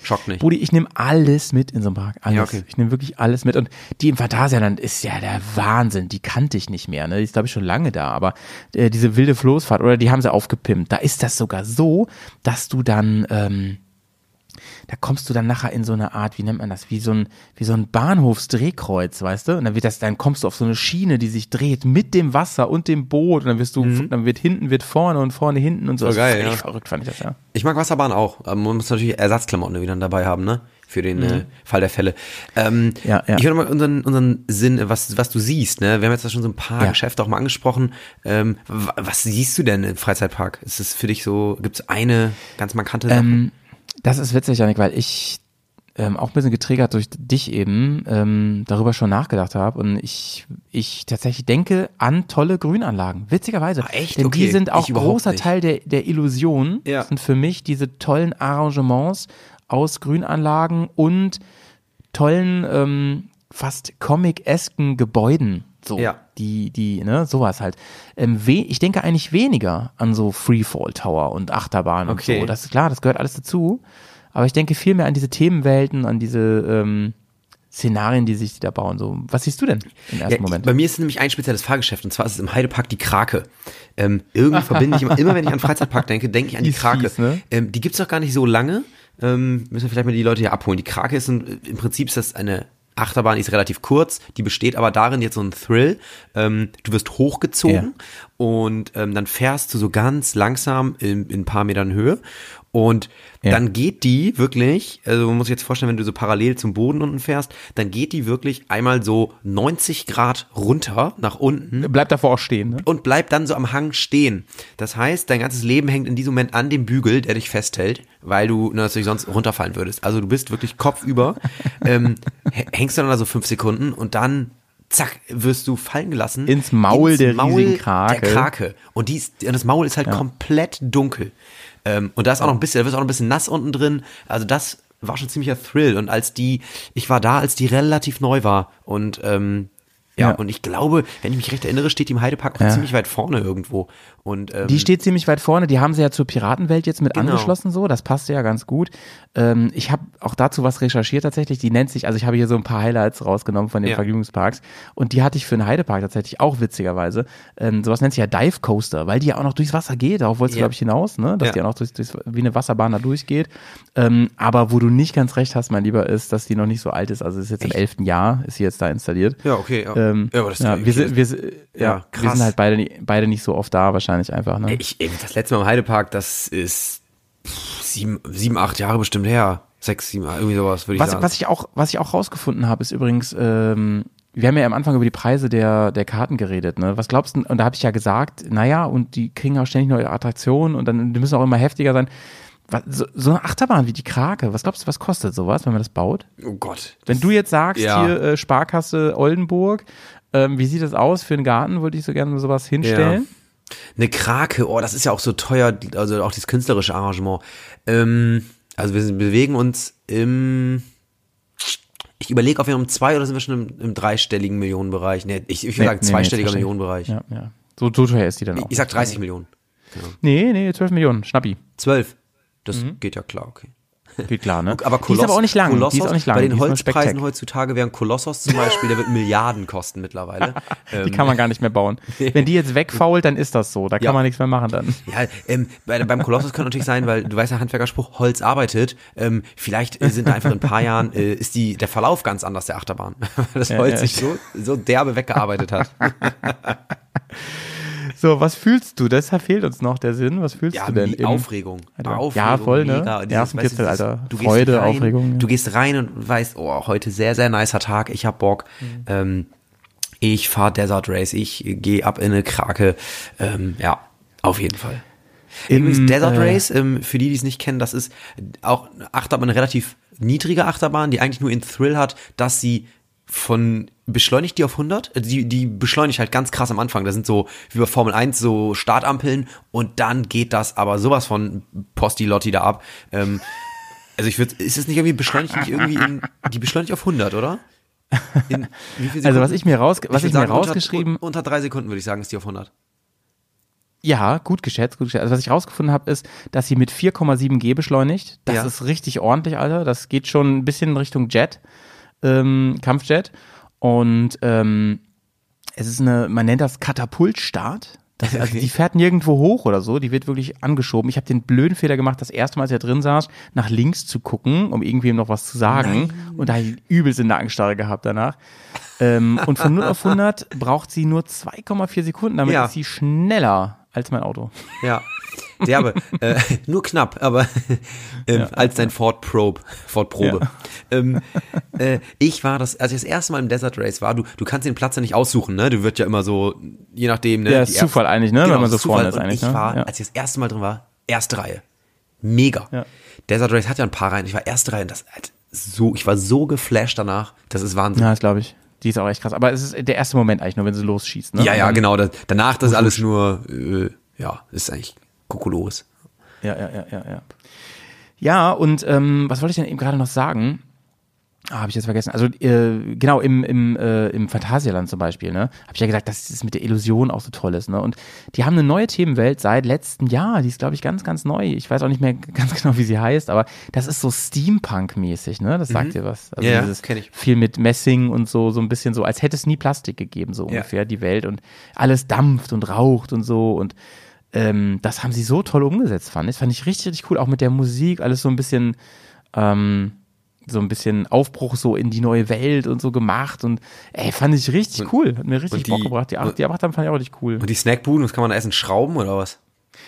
schockt nicht? Brudi, ich nehme alles mit in so einem Park. Alles. Ja, okay. Ich nehme wirklich alles mit. Und die im Phantasialand ist ja der Wahnsinn. Die kannte ich nicht mehr. Ne? Die ist, glaube ich, schon lange da. Aber äh, diese wilde Floßfahrt, oder die haben sie aufgepimpt. Da ist das sogar so, dass du dann, ähm, da kommst du dann nachher in so eine Art, wie nennt man das, wie so ein, wie so ein Bahnhofsdrehkreuz, weißt du? Und dann wird das, dann kommst du auf so eine Schiene, die sich dreht mit dem Wasser und dem Boot. Und dann wirst du, dann wird hinten, wird vorne und vorne hinten und so. Ist geil, ja. verrückt, fand ich das, ja. Ich mag Wasserbahn auch. Aber man muss natürlich Ersatzklamotten wieder dabei haben, ne? Für den äh, Fall der Fälle. Ähm, Mhm. Ja, ja. Ich würde mal unseren, unseren Sinn, was, was du siehst, ne? Wir haben jetzt da schon so ein paar Ja. Geschäfte auch mal angesprochen. Ähm, wa- was siehst du denn im Freizeitpark? Ist es für dich so, gibt es eine ganz markante Sache? Ähm, das ist witzig, Janik, weil ich ähm, auch ein bisschen getriggert durch dich eben ähm, darüber schon nachgedacht habe und ich, ich tatsächlich denke an tolle Grünanlagen. Witzigerweise. Ah, echt? Denn Okay, die sind auch ich großer. Teil der, der Illusion. Ja. sind für mich diese tollen Arrangements aus Grünanlagen und tollen, ähm, fast comic-esken Gebäuden. So, Ja. die, die, ne, sowas halt. Ähm, we ich denke eigentlich weniger an so Freefall Tower und Achterbahn Okay. und so. Das ist klar, das gehört alles dazu. Aber ich denke viel mehr an diese Themenwelten, an diese ähm, Szenarien, die sich da bauen. So, was siehst du denn im ersten Ja, Moment? Bei mir ist nämlich ein spezielles Fahrgeschäft und zwar ist es im Heidepark die Krake. Ähm, irgendwie verbinde ich immer, immer wenn ich an Freizeitpark denke, denke ich an Die die, Krake. fies, ne? ähm, die gibt's doch gar nicht so lange. Ähm, müssen wir vielleicht mal die Leute hier abholen. Die Krake ist ein, im Prinzip ist das eine Achterbahn, ist relativ kurz, die besteht aber darin jetzt so ein Thrill. Ähm, du wirst hochgezogen und ähm, dann fährst du so ganz langsam in, in ein paar Metern Höhe und Ja. dann geht die wirklich, also man muss sich jetzt vorstellen, wenn du so parallel zum Boden unten fährst, dann geht die wirklich einmal so 90 Grad runter nach unten Bleib davor auch stehen, ne? und bleibt dann so am Hang stehen. Das heißt, dein ganzes Leben hängt in diesem Moment an dem Bügel, der dich festhält, weil du natürlich sonst runterfallen würdest. Also du bist wirklich kopfüber, ähm, hängst dann da so fünf Sekunden und dann zack, wirst du fallen gelassen. Ins Maul der riesigen Krake. Der Krake. Und, die ist, und das Maul ist halt komplett dunkel. Ähm, und da ist auch noch ein bisschen, da ist auch noch ein bisschen nass unten drin. Also das war schon ziemlicher Thrill. Und als die, ich war da, als die relativ neu war. Und ähm, ja, Ja. und ich glaube, wenn ich mich recht erinnere, steht die im Heidepark Ja. ziemlich weit vorne irgendwo. Und, ähm, Die steht ziemlich weit vorne. Die haben sie ja zur Piratenwelt jetzt mit Genau. angeschlossen, so. Das passt ja ganz gut. Ähm, ich habe auch dazu was recherchiert tatsächlich. Die nennt sich, also ich habe hier so ein paar Highlights rausgenommen von den Ja. Vergnügungsparks. Und die hatte ich für den Heidepark tatsächlich auch witzigerweise. Ähm, sowas nennt sich ja Dive Coaster, weil die ja auch noch durchs Wasser geht. Darauf wolltest du, Ja. glaube ich, hinaus, ne? Dass Ja. die auch noch durchs, durchs, wie eine Wasserbahn da durchgeht. Ähm, aber wo du nicht ganz recht hast, mein Lieber, ist, dass die noch nicht so alt ist. Also ist jetzt im elften Jahr, ist sie jetzt da installiert. Ja, okay. Ja, Ähm, ja aber das ist ja, wir, sind, wir, ja, Ja, wir krass. sind halt beide, beide nicht so oft da, wahrscheinlich einfach. Ne? Ich, das letzte Mal im Heidepark, das ist sieben, sieben, acht Jahre bestimmt her. Sechs, sieben, irgendwie sowas, würde ich was, sagen. was ich auch, was ich auch rausgefunden habe, ist übrigens, ähm, wir haben ja am Anfang über die Preise der, der Karten geredet, ne? Was glaubst du, und da habe ich ja gesagt, naja, und die kriegen auch ständig neue Attraktionen und dann, die müssen auch immer heftiger sein. Was, so, so eine Achterbahn wie die Krake, was glaubst du, was kostet sowas, wenn man das baut? oh Gott. Wenn du jetzt sagst, Ja. hier äh, Sparkasse Oldenburg, ähm, wie sieht das aus für einen Garten? Würde ich so gerne sowas hinstellen? Eine Krake, oh, das ist ja auch so teuer, also auch dieses künstlerische Arrangement. Ähm, also wir sind, bewegen uns im, ich überlege, ob wir um zwei oder sind wir schon im, im dreistelligen Millionenbereich? Nee, ich, ich würde sagen zweistelliger zweistellig. Millionenbereich. Ja, ja. So, so teuer ist die dann auch. Ich sag 30 Millionen. Nee, nee, 12 Millionen, Schnappi. Zwölf. Das geht ja klar, okay. Geht klar, ne? Aber die Koloss, ist aber auch nicht lang. Kolossos, die ist auch nicht lang. Bei den die Holzpreisen heutzutage wären Kolossos zum Beispiel, der wird Milliarden kosten mittlerweile. Ähm, Die kann man gar nicht mehr bauen. Wenn die jetzt wegfault, dann ist das so. Da kann Ja. man nichts mehr machen dann. Ja, ähm, bei, beim Kolossus könnte natürlich sein, weil du weißt ja, Handwerkerspruch, Holz arbeitet. Ähm, vielleicht äh, sind da einfach in ein paar Jahren, äh, ist die, der Verlauf ganz anders der Achterbahn. Weil das Holz ja, sich so, so derbe weggearbeitet hat. So, was fühlst du? Deshalb fehlt uns noch der Sinn. Was fühlst Ja, du denn? im- Aufregung. Ja, Aufregung, voll, ne? mega. Dieses, weißt du, Alter. Du gehst Freude, rein, Aufregung, ja. Du gehst rein und weißt, oh, heute sehr, sehr nicer Tag, ich hab Bock. Mhm. Ähm, ich fahr Desert Race, ich gehe ab in eine Krake. Ähm, ja, auf jeden Fall. Im, Übrigens, Desert äh, Race, ähm, für die, die es nicht kennen, das ist auch eine Achterbahn, eine relativ niedrige Achterbahn, die eigentlich nur den Thrill hat, dass sie von beschleunigt die auf 100, äh, die, die beschleunigt halt ganz krass am Anfang. Da sind so, wie bei Formel 1, so Startampeln und dann geht das aber sowas von Posti-Lotti da ab. Ähm, also ich würde, ist es nicht irgendwie beschleunigt, nicht irgendwie in, die beschleunigt auf 100, oder? In wie viel Also was ich mir raus, was würd ich, mir sagen, rausgeschrieben, Unter, unter drei Sekunden würde ich sagen, ist die auf 100. ja, gut geschätzt, gut geschätzt. Also was ich rausgefunden habe, ist, dass sie mit 4,7 G beschleunigt. Das Ja. ist richtig ordentlich, Alter. Das geht schon ein bisschen in Richtung Jet, ähm, Kampfjet. Und ähm, es ist eine, man nennt das Katapultstart. Das, also die fährt nirgendwo hoch oder so, die wird wirklich angeschoben. Ich habe den blöden Fehler gemacht, das erste Mal, als er drin saß, nach links zu gucken, um irgendwem noch was zu sagen. Und da hab ich übelst in der Nackenstarre gehabt danach. ähm, und von 0 auf 100 braucht sie nur 2,4 Sekunden. Damit Ja. ist sie schneller als mein Auto. Ja. Derbe. äh, nur knapp, aber ähm, als dein Ford Probe, Ford Probe. Ähm, äh, ich war das, als ich das erste Mal im Desert Race war, du, du kannst den Platz ja nicht aussuchen, ne? Du wird ja immer so, je nachdem, ne? Ja, ist Zufall erste- eigentlich, ne? Genau, Wenn man so Zufall. vorne ist Und eigentlich, Ich ne? war, Ja. als ich das erste Mal drin war, erste Reihe. Mega. Ja. Desert Race hat ja ein paar Reihen. Ich war erste Reihe und das halt so, ich war so geflasht danach. Das ist Wahnsinn. Ja, das glaube ich. Die ist auch echt krass. Aber es ist der erste Moment eigentlich nur, wenn sie losschießt. Ne? Ja, ja, Und genau. Das, danach, das ist alles nur, äh, ja, ist eigentlich Kokolores. Ja, ja, ja, ja, ja. Ja, und ähm, was wollte ich denn eben gerade noch sagen? Ah, habe ich jetzt vergessen. Also äh, genau im im äh, im Phantasialand zum Beispiel, ne, habe ich ja gesagt, dass es mit der Illusion auch so toll ist, ne? Und die haben eine neue Themenwelt seit letztem Jahr. Die ist, glaube ich, ganz, ganz neu. Ich weiß auch nicht mehr ganz genau, wie sie heißt, aber das ist so Steampunk-mäßig, ne? Das sagt dir was. Also Ja, ja, dieses ich. viel mit Messing und so, so ein bisschen so, als hätte es nie Plastik gegeben, so ungefähr die Welt und alles dampft und raucht und so und ähm, das haben sie so toll umgesetzt, fand ich. Fand ich richtig, richtig cool. Auch mit der Musik, alles so ein bisschen, ähm, so ein bisschen Aufbruch so in die neue Welt und so gemacht und ey, fand ich richtig cool. Hat mir richtig und die- Bock gebracht. Die, Ach- die Achterbahn fand ich auch richtig cool. Und die Snackbuden, was kann man da essen? Schrauben oder was?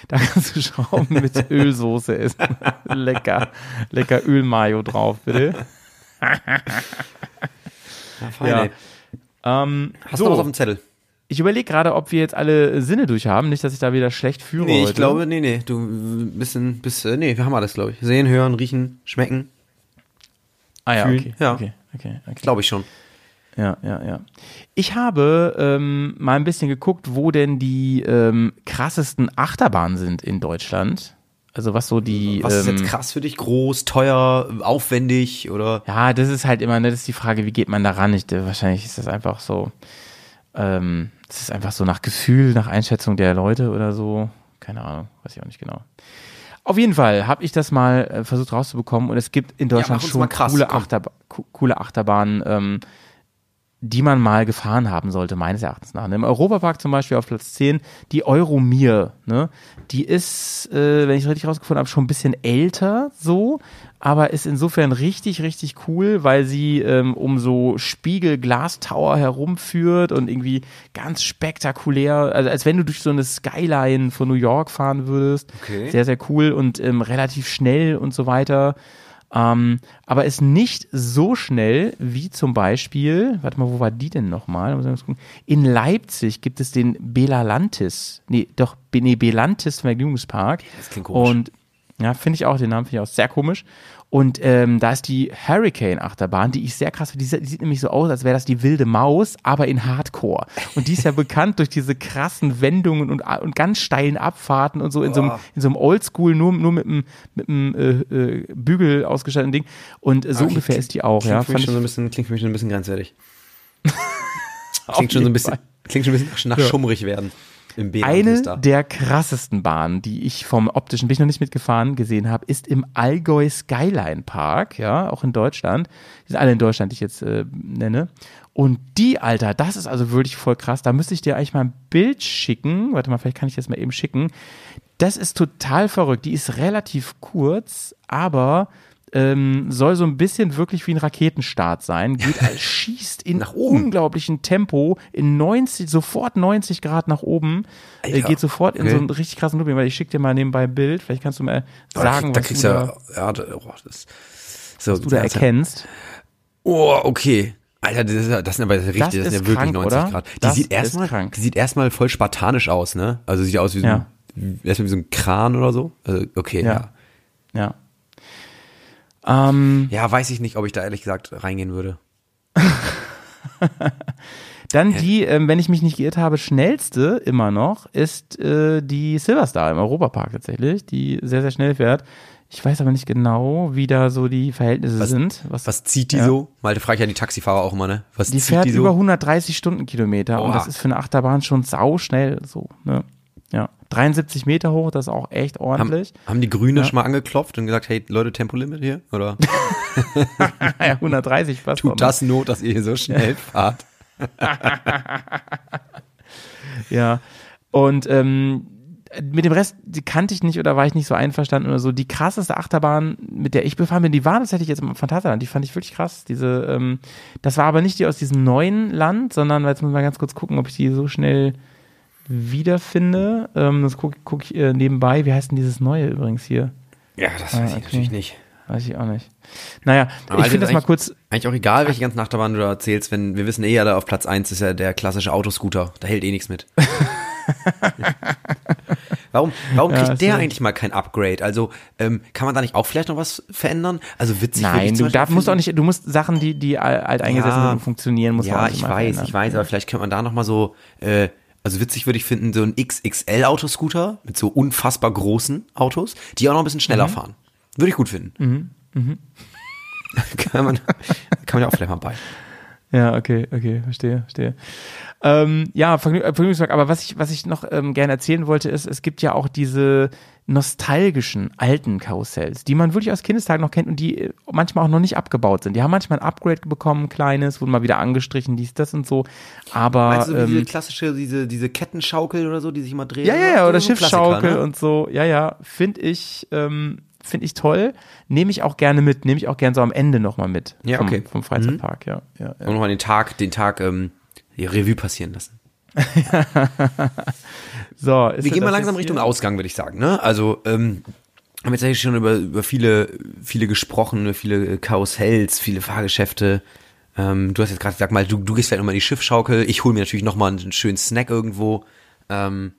Da kannst du Schrauben mit Ölsoße essen. lecker, lecker Ölmayo drauf, bitte. Ja, fein, Ja. Ähm, Hast so, du noch was auf dem Zettel? Ich überlege gerade, ob wir jetzt alle Sinne durch haben. Nicht, dass ich da wieder schlecht führe Nee, heute. ich glaube, nee, nee. Du äh, bisschen, bis, nee, wir haben alles, glaube ich. Sehen, hören, riechen, schmecken. ah ja, fühlen. okay. Ja. okay, okay, okay. Glaube ich schon. Ja, ja, ja. Ich habe ähm, mal ein bisschen geguckt, wo denn die ähm, krassesten Achterbahnen sind in Deutschland. Also was so die. Was ist ähm, jetzt krass für dich? Groß, teuer, aufwendig oder? Ja, das ist halt immer, ne, das ist die Frage, wie geht man da ran? Ich, wahrscheinlich ist das einfach so. Ähm, Das ist einfach so nach Gefühl, nach Einschätzung der Leute oder so. Keine Ahnung, weiß ich auch nicht genau. Auf jeden Fall habe ich das mal äh, versucht rauszubekommen und es gibt in Deutschland uns schon krass, coole. Achterba co- coole Achterbahnen, ähm, die man mal gefahren haben sollte, meines Erachtens nach. Im Europapark zum Beispiel auf Platz 10 die Euromir, ne? Die ist, äh, wenn ich richtig rausgefunden habe, schon ein bisschen älter so, aber ist insofern richtig, richtig cool, weil sie ähm, um so Spiegel-Glas-Tower herumführt und irgendwie ganz spektakulär, also als wenn du durch so eine Skyline von New York fahren würdest. Okay. Sehr, sehr cool und ähm, relativ schnell und so weiter. Ähm, aber ist nicht so schnell wie zum Beispiel, warte mal, wo war die denn nochmal? In Leipzig gibt es den Belalantis, nee, doch, nee, Belantis Vergnügungspark. Das klingt komisch. Und ja, finde ich auch, den Namen finde ich auch sehr komisch. Und ähm, da ist die Hurricane-Achterbahn, die ich sehr krass finde. Die, die sieht nämlich so aus, als wäre das die wilde Maus, aber in Hardcore. Und die ist ja bekannt durch diese krassen Wendungen und, und ganz steilen Abfahrten und so in so einem, in so einem Oldschool, nur, nur mit einem, mit einem äh, äh, Bügel ausgestatteten Ding. Und äh, so Okay, ungefähr ist die auch, Klingt ja. für mich schon so ein bisschen, klingt für mich schon ein bisschen grenzwertig. Klingt schon so ein bisschen, klingt schon ein bisschen nach, nach schummrig werden. Eine der krassesten Bahnen, die ich vom optischen, bin ich noch nicht mitgefahren, gesehen habe, ist im Allgäu Skyline Park, ja, auch in Deutschland. Die sind alle in Deutschland, die ich jetzt äh, nenne. Und die, Alter, das ist also wirklich voll krass. Da müsste ich dir eigentlich mal ein Bild schicken. Warte mal, vielleicht kann ich das mal eben schicken. Das ist total verrückt. Die ist relativ kurz, aber ähm, soll so ein bisschen wirklich wie ein Raketenstart sein. Geht, schießt in Nach oben. unglaublichem Tempo in 90, sofort 90 Grad nach oben. Äh, geht sofort in Okay. so einen richtig krassen Looping, weil ich schicke dir mal nebenbei ein Bild. Vielleicht kannst du mal sagen, da, was kriegst du da, ja, da- oh, das, so, du da erkennst. Oh, okay. Alter, das, ist, ja- das sind aber richtig, das, Das sind ja wirklich krank, 90 oder? Grad. Die Das sieht erstmal, krank. die sieht erstmal voll spartanisch aus, ne? Also sieht aus wie so, Ja. ein, erstmal wie so ein Kran oder so. Also, okay, ja. Ja. Ja. Ähm, Ja, weiß ich nicht, ob ich da ehrlich gesagt reingehen würde. Dann die, ähm, wenn ich mich nicht geirrt habe, schnellste immer noch ist äh, die Silverstar im Europapark tatsächlich, die sehr, sehr schnell fährt. Ich weiß aber nicht genau, wie da so die Verhältnisse sind. Was, Was zieht die Ja. so? Malte fragt ja die Taxifahrer auch immer, ne? Was die zieht fährt die so? über 130 Stundenkilometer und Boah. das ist für eine Achterbahn schon sau schnell so. Ne? Ja, 73 Meter hoch, das ist auch echt haben, ordentlich. haben die Grüne schon mal angeklopft und gesagt, hey Leute, Tempolimit hier? Oder ja, 130 passt doch tut das Not, dass ihr hier so schnell fahrt? Ja. Und ähm, mit dem Rest, die kannte ich nicht oder war ich nicht so einverstanden oder so. Die krasseste Achterbahn, mit der ich befahren bin, die war tatsächlich jetzt im Phantasialand. Die fand ich wirklich krass. Diese, ähm, das war aber nicht die aus diesem neuen Land, sondern jetzt muss mal ganz kurz gucken, ob ich die so schnell wiederfinde. Ähm, das gucke guck ich äh, nebenbei. Wie heißt denn dieses neue übrigens hier? Ja, das Ah, weiß ich okay. natürlich nicht. Weiß ich auch nicht. Naja, Aber ich Alter, finde das mal kurz. Eigentlich auch egal, welche ganzen Achterbahnen du da erzählst, wenn wir wissen eh alle, auf Platz 1 ist ja der klassische Autoscooter. Da hält eh nichts mit. warum warum kriegt der eigentlich mal kein Upgrade? Also ähm, kann man da nicht auch vielleicht noch was verändern? Also witzig Nein, du darf, musst auch nicht, du musst Sachen, die, die alt eingesessen Ja. sind funktionieren, muss man Ja, ich weiß, verändern. ich weiß, aber vielleicht könnte man da noch mal so, äh, also witzig würde ich finden, so ein XXL-Autoscooter mit so unfassbar großen Autos, die auch noch ein bisschen schneller Mhm. fahren. Würde ich gut finden. kann, man, kann man ja auch vielleicht mal bei. Ja, okay, okay, verstehe, verstehe. Ähm, ja, äh, Vergnügungspark, aber was ich, was ich noch ähm, gerne erzählen wollte, ist, es gibt ja auch diese nostalgischen alten Karussells, die man wirklich aus Kindestagen noch kennt und die äh, manchmal auch noch nicht abgebaut sind. Die haben manchmal ein Upgrade bekommen, ein kleines, wurden mal wieder angestrichen, dies, das und so. Aber Meinst du, diese ähm, klassische, diese, diese Kettenschaukel oder so, die sich immer drehen? ja, ja, ja, oder So Schiffsschaukel ne? und so, ja, ja, finde ich, ähm, finde ich toll. Nehme ich auch gerne mit, nehme ich auch gerne so am Ende nochmal mit Ja, vom, okay. vom Freizeitpark, ja, ja, ja. Und nochmal den Tag, den Tag, ähm, die Revue passieren lassen. So, ist Wir gehen mal langsam Richtung hier? Ausgang, würde ich sagen. Ne? Also, ähm, haben jetzt eigentlich schon über, über viele, viele gesprochen, über viele Karussells, viele Fahrgeschäfte. Ähm, du hast jetzt gerade gesagt, mal, du, du gehst vielleicht nochmal in die Schiffschaukel. Ich hole mir natürlich nochmal einen schönen Snack irgendwo. Ähm,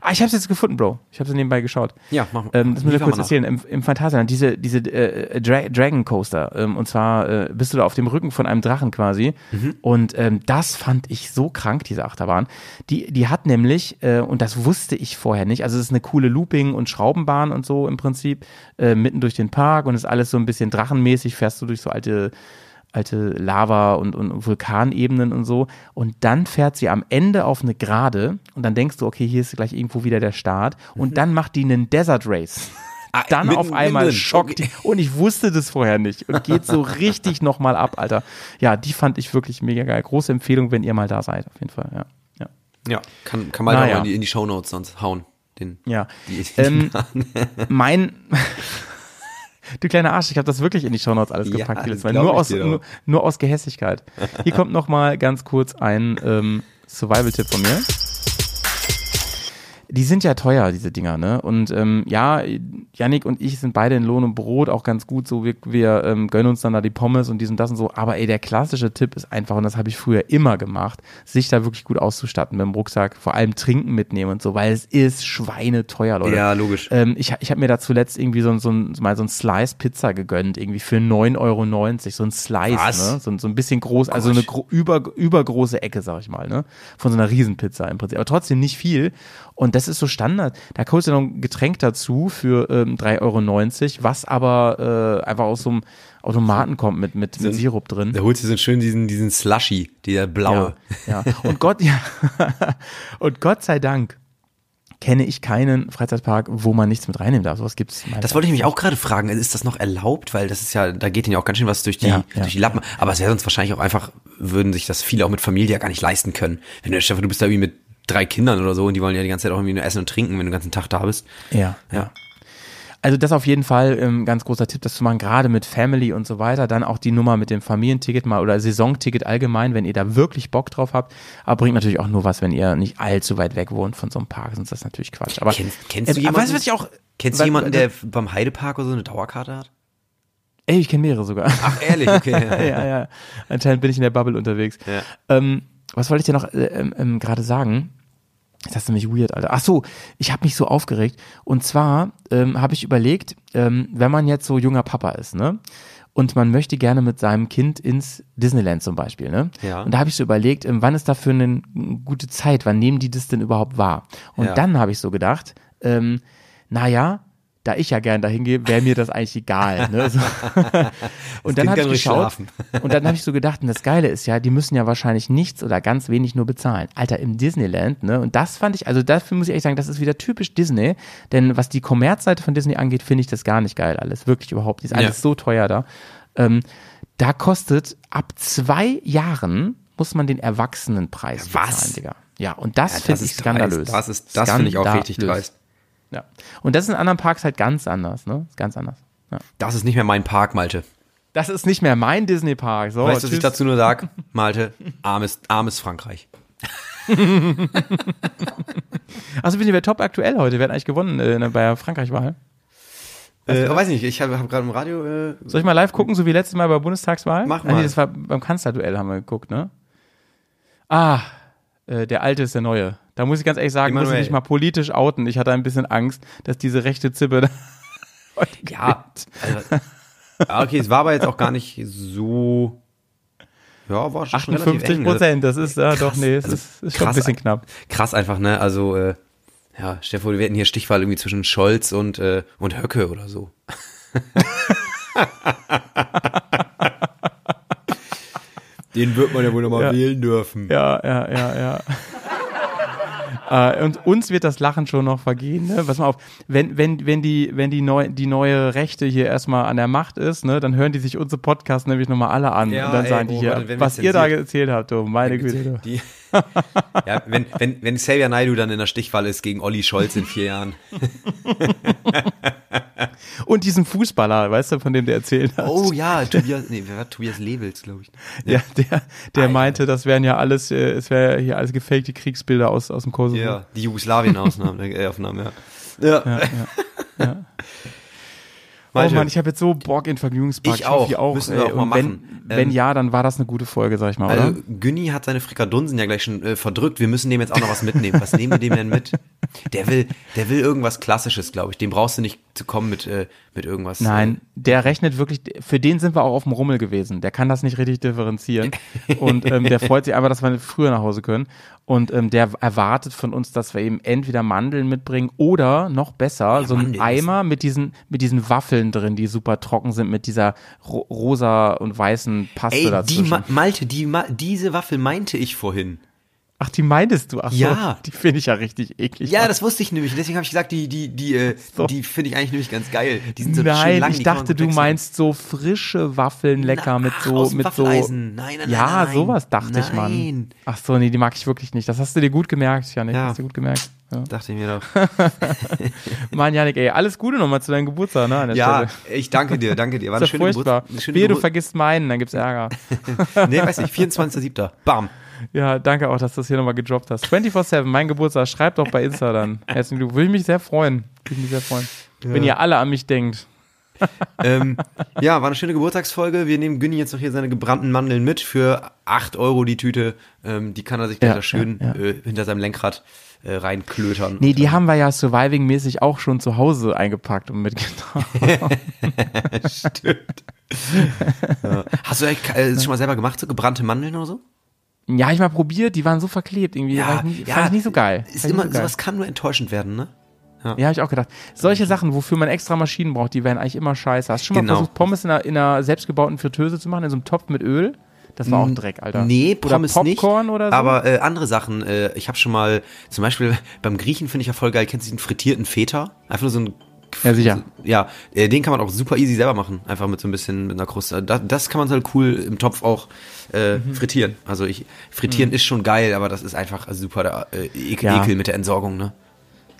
Ah, ich habe es jetzt gefunden, Bro. Ich habe es nebenbei geschaut. Ja, mach- ähm, Das muss ich kurz mal erzählen. Im, im Phantasialand, diese, diese äh, Dra Dragon Coaster. Ähm, und zwar äh, bist du da auf dem Rücken von einem Drachen quasi. Mhm. Und ähm, das fand ich so krank, diese Achterbahn. Die, die hat nämlich, äh, und das wusste ich vorher nicht, also es ist eine coole Looping- und Schraubenbahn und so im Prinzip, äh, mitten durch den Park und ist alles so ein bisschen drachenmäßig, fährst du durch so alte alte Lava und, und Vulkanebenen und so. Und dann fährt sie am Ende auf eine Gerade und dann denkst du, okay, hier ist gleich irgendwo wieder der Start. Und dann macht die einen Desert Race. Dann mitten- auf einmal mitten. schockt die. Und ich wusste das vorher nicht. Und geht so richtig nochmal ab, Alter. Ja, die fand ich wirklich mega geil. Große Empfehlung, wenn ihr mal da seid, auf jeden Fall. Ja. Ja. Ja, kann, kann mal Naja. in die, in die Shownotes sonst hauen. Den, Ja. Die, die Ähm, mein. Du kleiner Arsch, ich habe das wirklich in die Shownotes alles Ja, gepackt. glaub Nur aus, nur, nur aus Gehässigkeit. Hier kommt noch mal ganz kurz ein ähm, Survival-Tipp von mir. Die sind ja teuer, diese Dinger, ne? Und ähm, ja, Yannick und ich sind beide in Lohn und Brot, auch ganz gut so. Wir, wir ähm, gönnen uns dann da die Pommes und dies und das und so. Aber ey, der klassische Tipp ist einfach, und das habe ich früher immer gemacht, sich da wirklich gut auszustatten mit dem Rucksack, vor allem Trinken mitnehmen und so, weil es ist schweineteuer, Leute. Ja, logisch. Ähm, ich ich habe mir da zuletzt irgendwie so, ein- so, ein, mal so ein Slice-Pizza gegönnt, irgendwie für 9,90 Euro. So ein Slice, Was? ne? So, so ein bisschen groß, also eine gro über, übergroße Ecke, sag ich mal, ne? Von so einer Riesenpizza im Prinzip. Aber trotzdem nicht viel. Und das ist so Standard. Da holst du noch ein Getränk dazu für ähm, 3,90 Euro, was aber äh, einfach aus so einem Automaten kommt mit, mit, mit Sirup drin. da holst du so schön diesen, diesen Slushy, der blaue. Ja, ja. Und Gott, ja. Und Gott sei Dank kenne ich keinen Freizeitpark, wo man nichts mit reinnehmen darf. Sowas gibt's. Das wollte ich mich auch gerade fragen. Ist das noch erlaubt? Weil das ist ja, da geht ihnen ja auch ganz schön was durch die, Ja, ja, durch die Lappen. Aber es wäre sonst wahrscheinlich auch einfach, würden sich das viele auch mit Familie ja gar nicht leisten können. Wenn du, Stefan, du bist da irgendwie mit drei Kindern oder so und die wollen ja die ganze Zeit auch irgendwie nur essen und trinken, wenn du den ganzen Tag da bist. Ja, ja. Also das auf jeden Fall ähm, ganz großer Tipp, das zu machen, gerade mit Family und so weiter. Dann auch die Nummer mit dem Familienticket mal oder Saisonticket allgemein, wenn ihr da wirklich Bock drauf habt. Aber bringt natürlich auch nur was, wenn ihr nicht allzu weit weg wohnt von so einem Park, sonst ist das natürlich Quatsch. Aber Kennst, kennst du äh, jemanden? Weißt du, was ich auch? Kennst du jemanden, der beim Heidepark oder so eine Dauerkarte hat? Ey, ich kenne mehrere sogar. Ach, ehrlich, okay. ja, ja. Anscheinend bin ich in der Bubble unterwegs. Ja. Ähm, was wollte ich dir noch äh, ähm, ähm, gerade sagen? Das ist nämlich weird, Alter. Ach so, ich habe mich so aufgeregt. Und zwar ähm, habe ich überlegt, ähm, wenn man jetzt so junger Papa ist, ne? Und man möchte gerne mit seinem Kind ins Disneyland zum Beispiel, ne? Ja. Und da habe ich so überlegt, ähm, wann ist dafür eine gute Zeit? Wann nehmen die das denn überhaupt wahr? Und Ja. dann habe ich so gedacht, ähm, naja, da ich ja gern dahin gehe, wäre mir das eigentlich egal. Ne? So. Und dann Kind habe ich geschaut schlafen. und dann habe ich so gedacht, und das Geile ist ja, die müssen ja wahrscheinlich nichts oder ganz wenig nur bezahlen. Alter, im Disneyland, ne? Und das fand ich, also dafür muss ich ehrlich sagen, das ist wieder typisch Disney, denn was die Kommerzseite von Disney angeht, finde ich das gar nicht geil alles. Wirklich überhaupt nicht. Ist alles Ja. so teuer da. Ähm, da kostet ab zwei Jahren muss man den Erwachsenenpreis Was? bezahlen, Digga. Ja, und das Ja, finde ich skandalös. dreist. Das ist, das finde ich auch richtig dreist. Ja. Und das ist in anderen Parks halt ganz anders, ne? Ist ganz anders. Ja. Das ist nicht mehr mein Park, Malte. Das ist nicht mehr mein Disney-Park. So, weißt du, was ich dazu nur sag? Malte, armes, armes Frankreich. Achso, wir top aktuell heute. Wer hat eigentlich gewonnen äh, bei der Frankreich-Wahl? Äh, weiß nicht, ich habe hab gerade im Radio. Äh, Soll ich mal live gucken, so wie letztes Mal bei der Bundestagswahl? Mach Ah, nee, mal. das war beim Kanzlerduell haben wir geguckt, ne? Ah, äh, der alte ist der neue. Da muss ich ganz ehrlich sagen, muss ich mich mal politisch outen. Ich hatte ein bisschen Angst, dass diese rechte Zippe da heute ja, also, okay, es war aber jetzt auch gar nicht so. Ja, war schon relativ 58 eng. Also, Prozent, das ist ja doch, nee, es also ist, ist schon ein krass- bisschen knapp. Krass einfach, ne? Also, äh, ja, Stefan, wir hätten hier Stichwahl irgendwie zwischen Scholz und, äh, und Höcke oder so. Den wird man ja wohl nochmal Ja. wählen dürfen. Ja, ja, ja, ja. Äh, und uns wird das Lachen schon noch vergehen. Ne? Pass mal auf, wenn, wenn, wenn, die, wenn die, neu, die neue Rechte hier erstmal an der Macht ist, ne, dann hören die sich unsere Podcasts nämlich nochmal alle an. Ja, und dann ey, sagen die oh, hier, was ihr da erzählt habt, du, meine Güte. Die, ja, wenn, wenn, wenn Xavier Naidu dann in der Stichwahl ist gegen Olli Scholz in vier Jahren. Und diesen Fußballer, weißt du, von dem der erzählt hat. Oh ja, Tobias, nee, wer war Tobias Levels, glaube ich. Ja, der, der meinte, das wären ja alles, äh, es wäre hier alles gefakte Kriegsbilder aus, aus dem Kosovo. Ja, die Jugoslawien-Ausnahmen, äh, Aufnahmen, ja. Ja. Oh Malte, Mann, ich habe jetzt so Bock in Vergnügungspark. Ich auch. auch. Müssen wir ey. auch mal machen. Wenn Ähm, ja, dann war das eine gute Folge, sag ich mal, oder? Also, Günni hat seine Frikadunsen ja gleich schon äh, verdrückt. Wir müssen dem jetzt auch noch was mitnehmen. Was nehmen wir dem denn mit? Der will, der will irgendwas Klassisches, glaube ich. Dem brauchst du nicht zu kommen mit, äh, mit irgendwas. Nein, der rechnet wirklich, für den sind wir auch auf dem Rummel gewesen. Der kann das nicht richtig differenzieren. Und ähm, der freut sich einfach, dass wir früher nach Hause können. Und ähm, der erwartet von uns, dass wir eben entweder Mandeln mitbringen oder noch besser, so einen Mandeln Eimer mit diesen, mit diesen Waffeln drin, die super trocken sind, mit dieser ro rosa und weißen Paste Ey, die dazwischen. Ma Malte, die Ma diese Waffel meinte ich vorhin. Ach, die meintest du? Ach so, Ja. die finde ich ja richtig eklig. Ja, das wusste ich nämlich. Deswegen habe ich gesagt, die, die, die, äh, So. die finde ich eigentlich nämlich ganz geil. Die sind so schön Nein, lang, ich die dachte, du wechseln. meinst so frische Waffeln lecker Na, mit ach, so aus dem mit so Waffeleisen. Nein, nein, Ja, nein, nein. sowas dachte ich, Mann. Ach so, nee, die mag ich wirklich nicht. Das hast du dir gut gemerkt, Janik. Ja. Hast du dir gut gemerkt. Ja. Dachte ich mir doch. Mann, Janik, ey, alles Gute nochmal zu deinem Geburtstag, ne? Ja, Stelle. ich danke dir, danke dir. War Ist eine ja schöne furchtbar. Wehe, du vergisst meinen, dann gibt's Ärger. Nee, weiß nicht, 24.07. Bam. Ja, danke auch, dass du das hier nochmal gedroppt hast. 24-7, mein Geburtstag. Schreibt doch bei Insta dann. Herzlichen Glückwunsch. Würde ich mich sehr freuen. Würde ich mich sehr freuen. Wenn ihr alle an mich denkt. ähm, ja, war eine schöne Geburtstagsfolge. Wir nehmen Günni jetzt noch hier seine gebrannten Mandeln mit für 8 Euro die Tüte. Ähm, die kann er sich Ja, gleich da schön ja, ja. Äh, hinter seinem Lenkrad äh, reinklötern. Nee, die haben wir ja surviving-mäßig auch schon zu Hause eingepackt und mitgenommen. Stimmt. ja. Hast du eigentlich äh, das schon mal selber gemacht, so gebrannte Mandeln oder so? Ja, ich mal probiert, die waren so verklebt irgendwie. Ja, fand, ich nicht, fand ich nicht so geil. Ist immer, so geil. sowas kann nur enttäuschend werden, ne? Ja, habe ich auch gedacht. Solche Sachen, wofür man extra Maschinen braucht, die werden eigentlich immer scheiße. Hast du schon mal Genau. versucht, Pommes in einer, in einer selbstgebauten Fritteuse zu machen, in so einem Topf mit Öl? Das war auch Dreck, Alter. Nee, oder Pommes Popcorn nicht. oder so. Aber äh, andere Sachen. Äh, ich habe schon mal, zum Beispiel beim Griechen finde ich ja voll geil. Kennst du diesen frittierten Feta? Einfach nur so ein Ja, sicher. Ja, äh, den kann man auch super easy selber machen. Einfach mit so ein bisschen mit einer Kruste. Das, das kann man halt cool im Topf auch äh, Mhm. frittieren. Also ich frittieren ist schon geil, aber das ist einfach super der äh, Ekel, Ja. Ekel mit der Entsorgung, ne?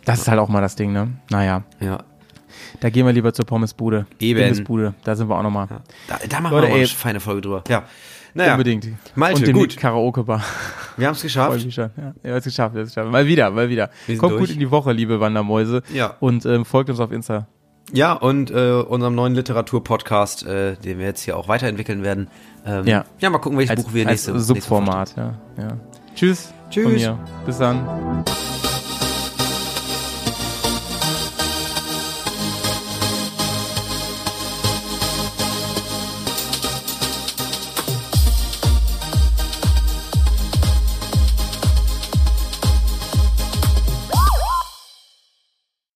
das ist halt auch mal das Ding, ne? Naja, Ja. da gehen wir lieber zur Pommesbude. Eben. Pommesbude, da sind wir auch nochmal. Da, da machen Leute, wir mal eine ey. feine Folge drüber. Ja. Naja, Unbedingt. Malte, Und gut. Karaoke-Bar. wir haben es geschafft. schon. Ja, wir haben es geschafft, wir haben es geschafft. Mal wieder, mal wieder. Kommt durch. gut in die Woche, liebe Wandermäuse. Ja. Und ähm, folgt uns auf Insta. Ja, und äh, unserem neuen Literatur-Podcast, äh, den wir jetzt hier auch weiterentwickeln werden. Ähm, Ja. ja, mal gucken, welches Als, Buch wir als nächste, nächste Woche Subformat, ja, ja. Tschüss. Tschüss. Von mir. Bis dann.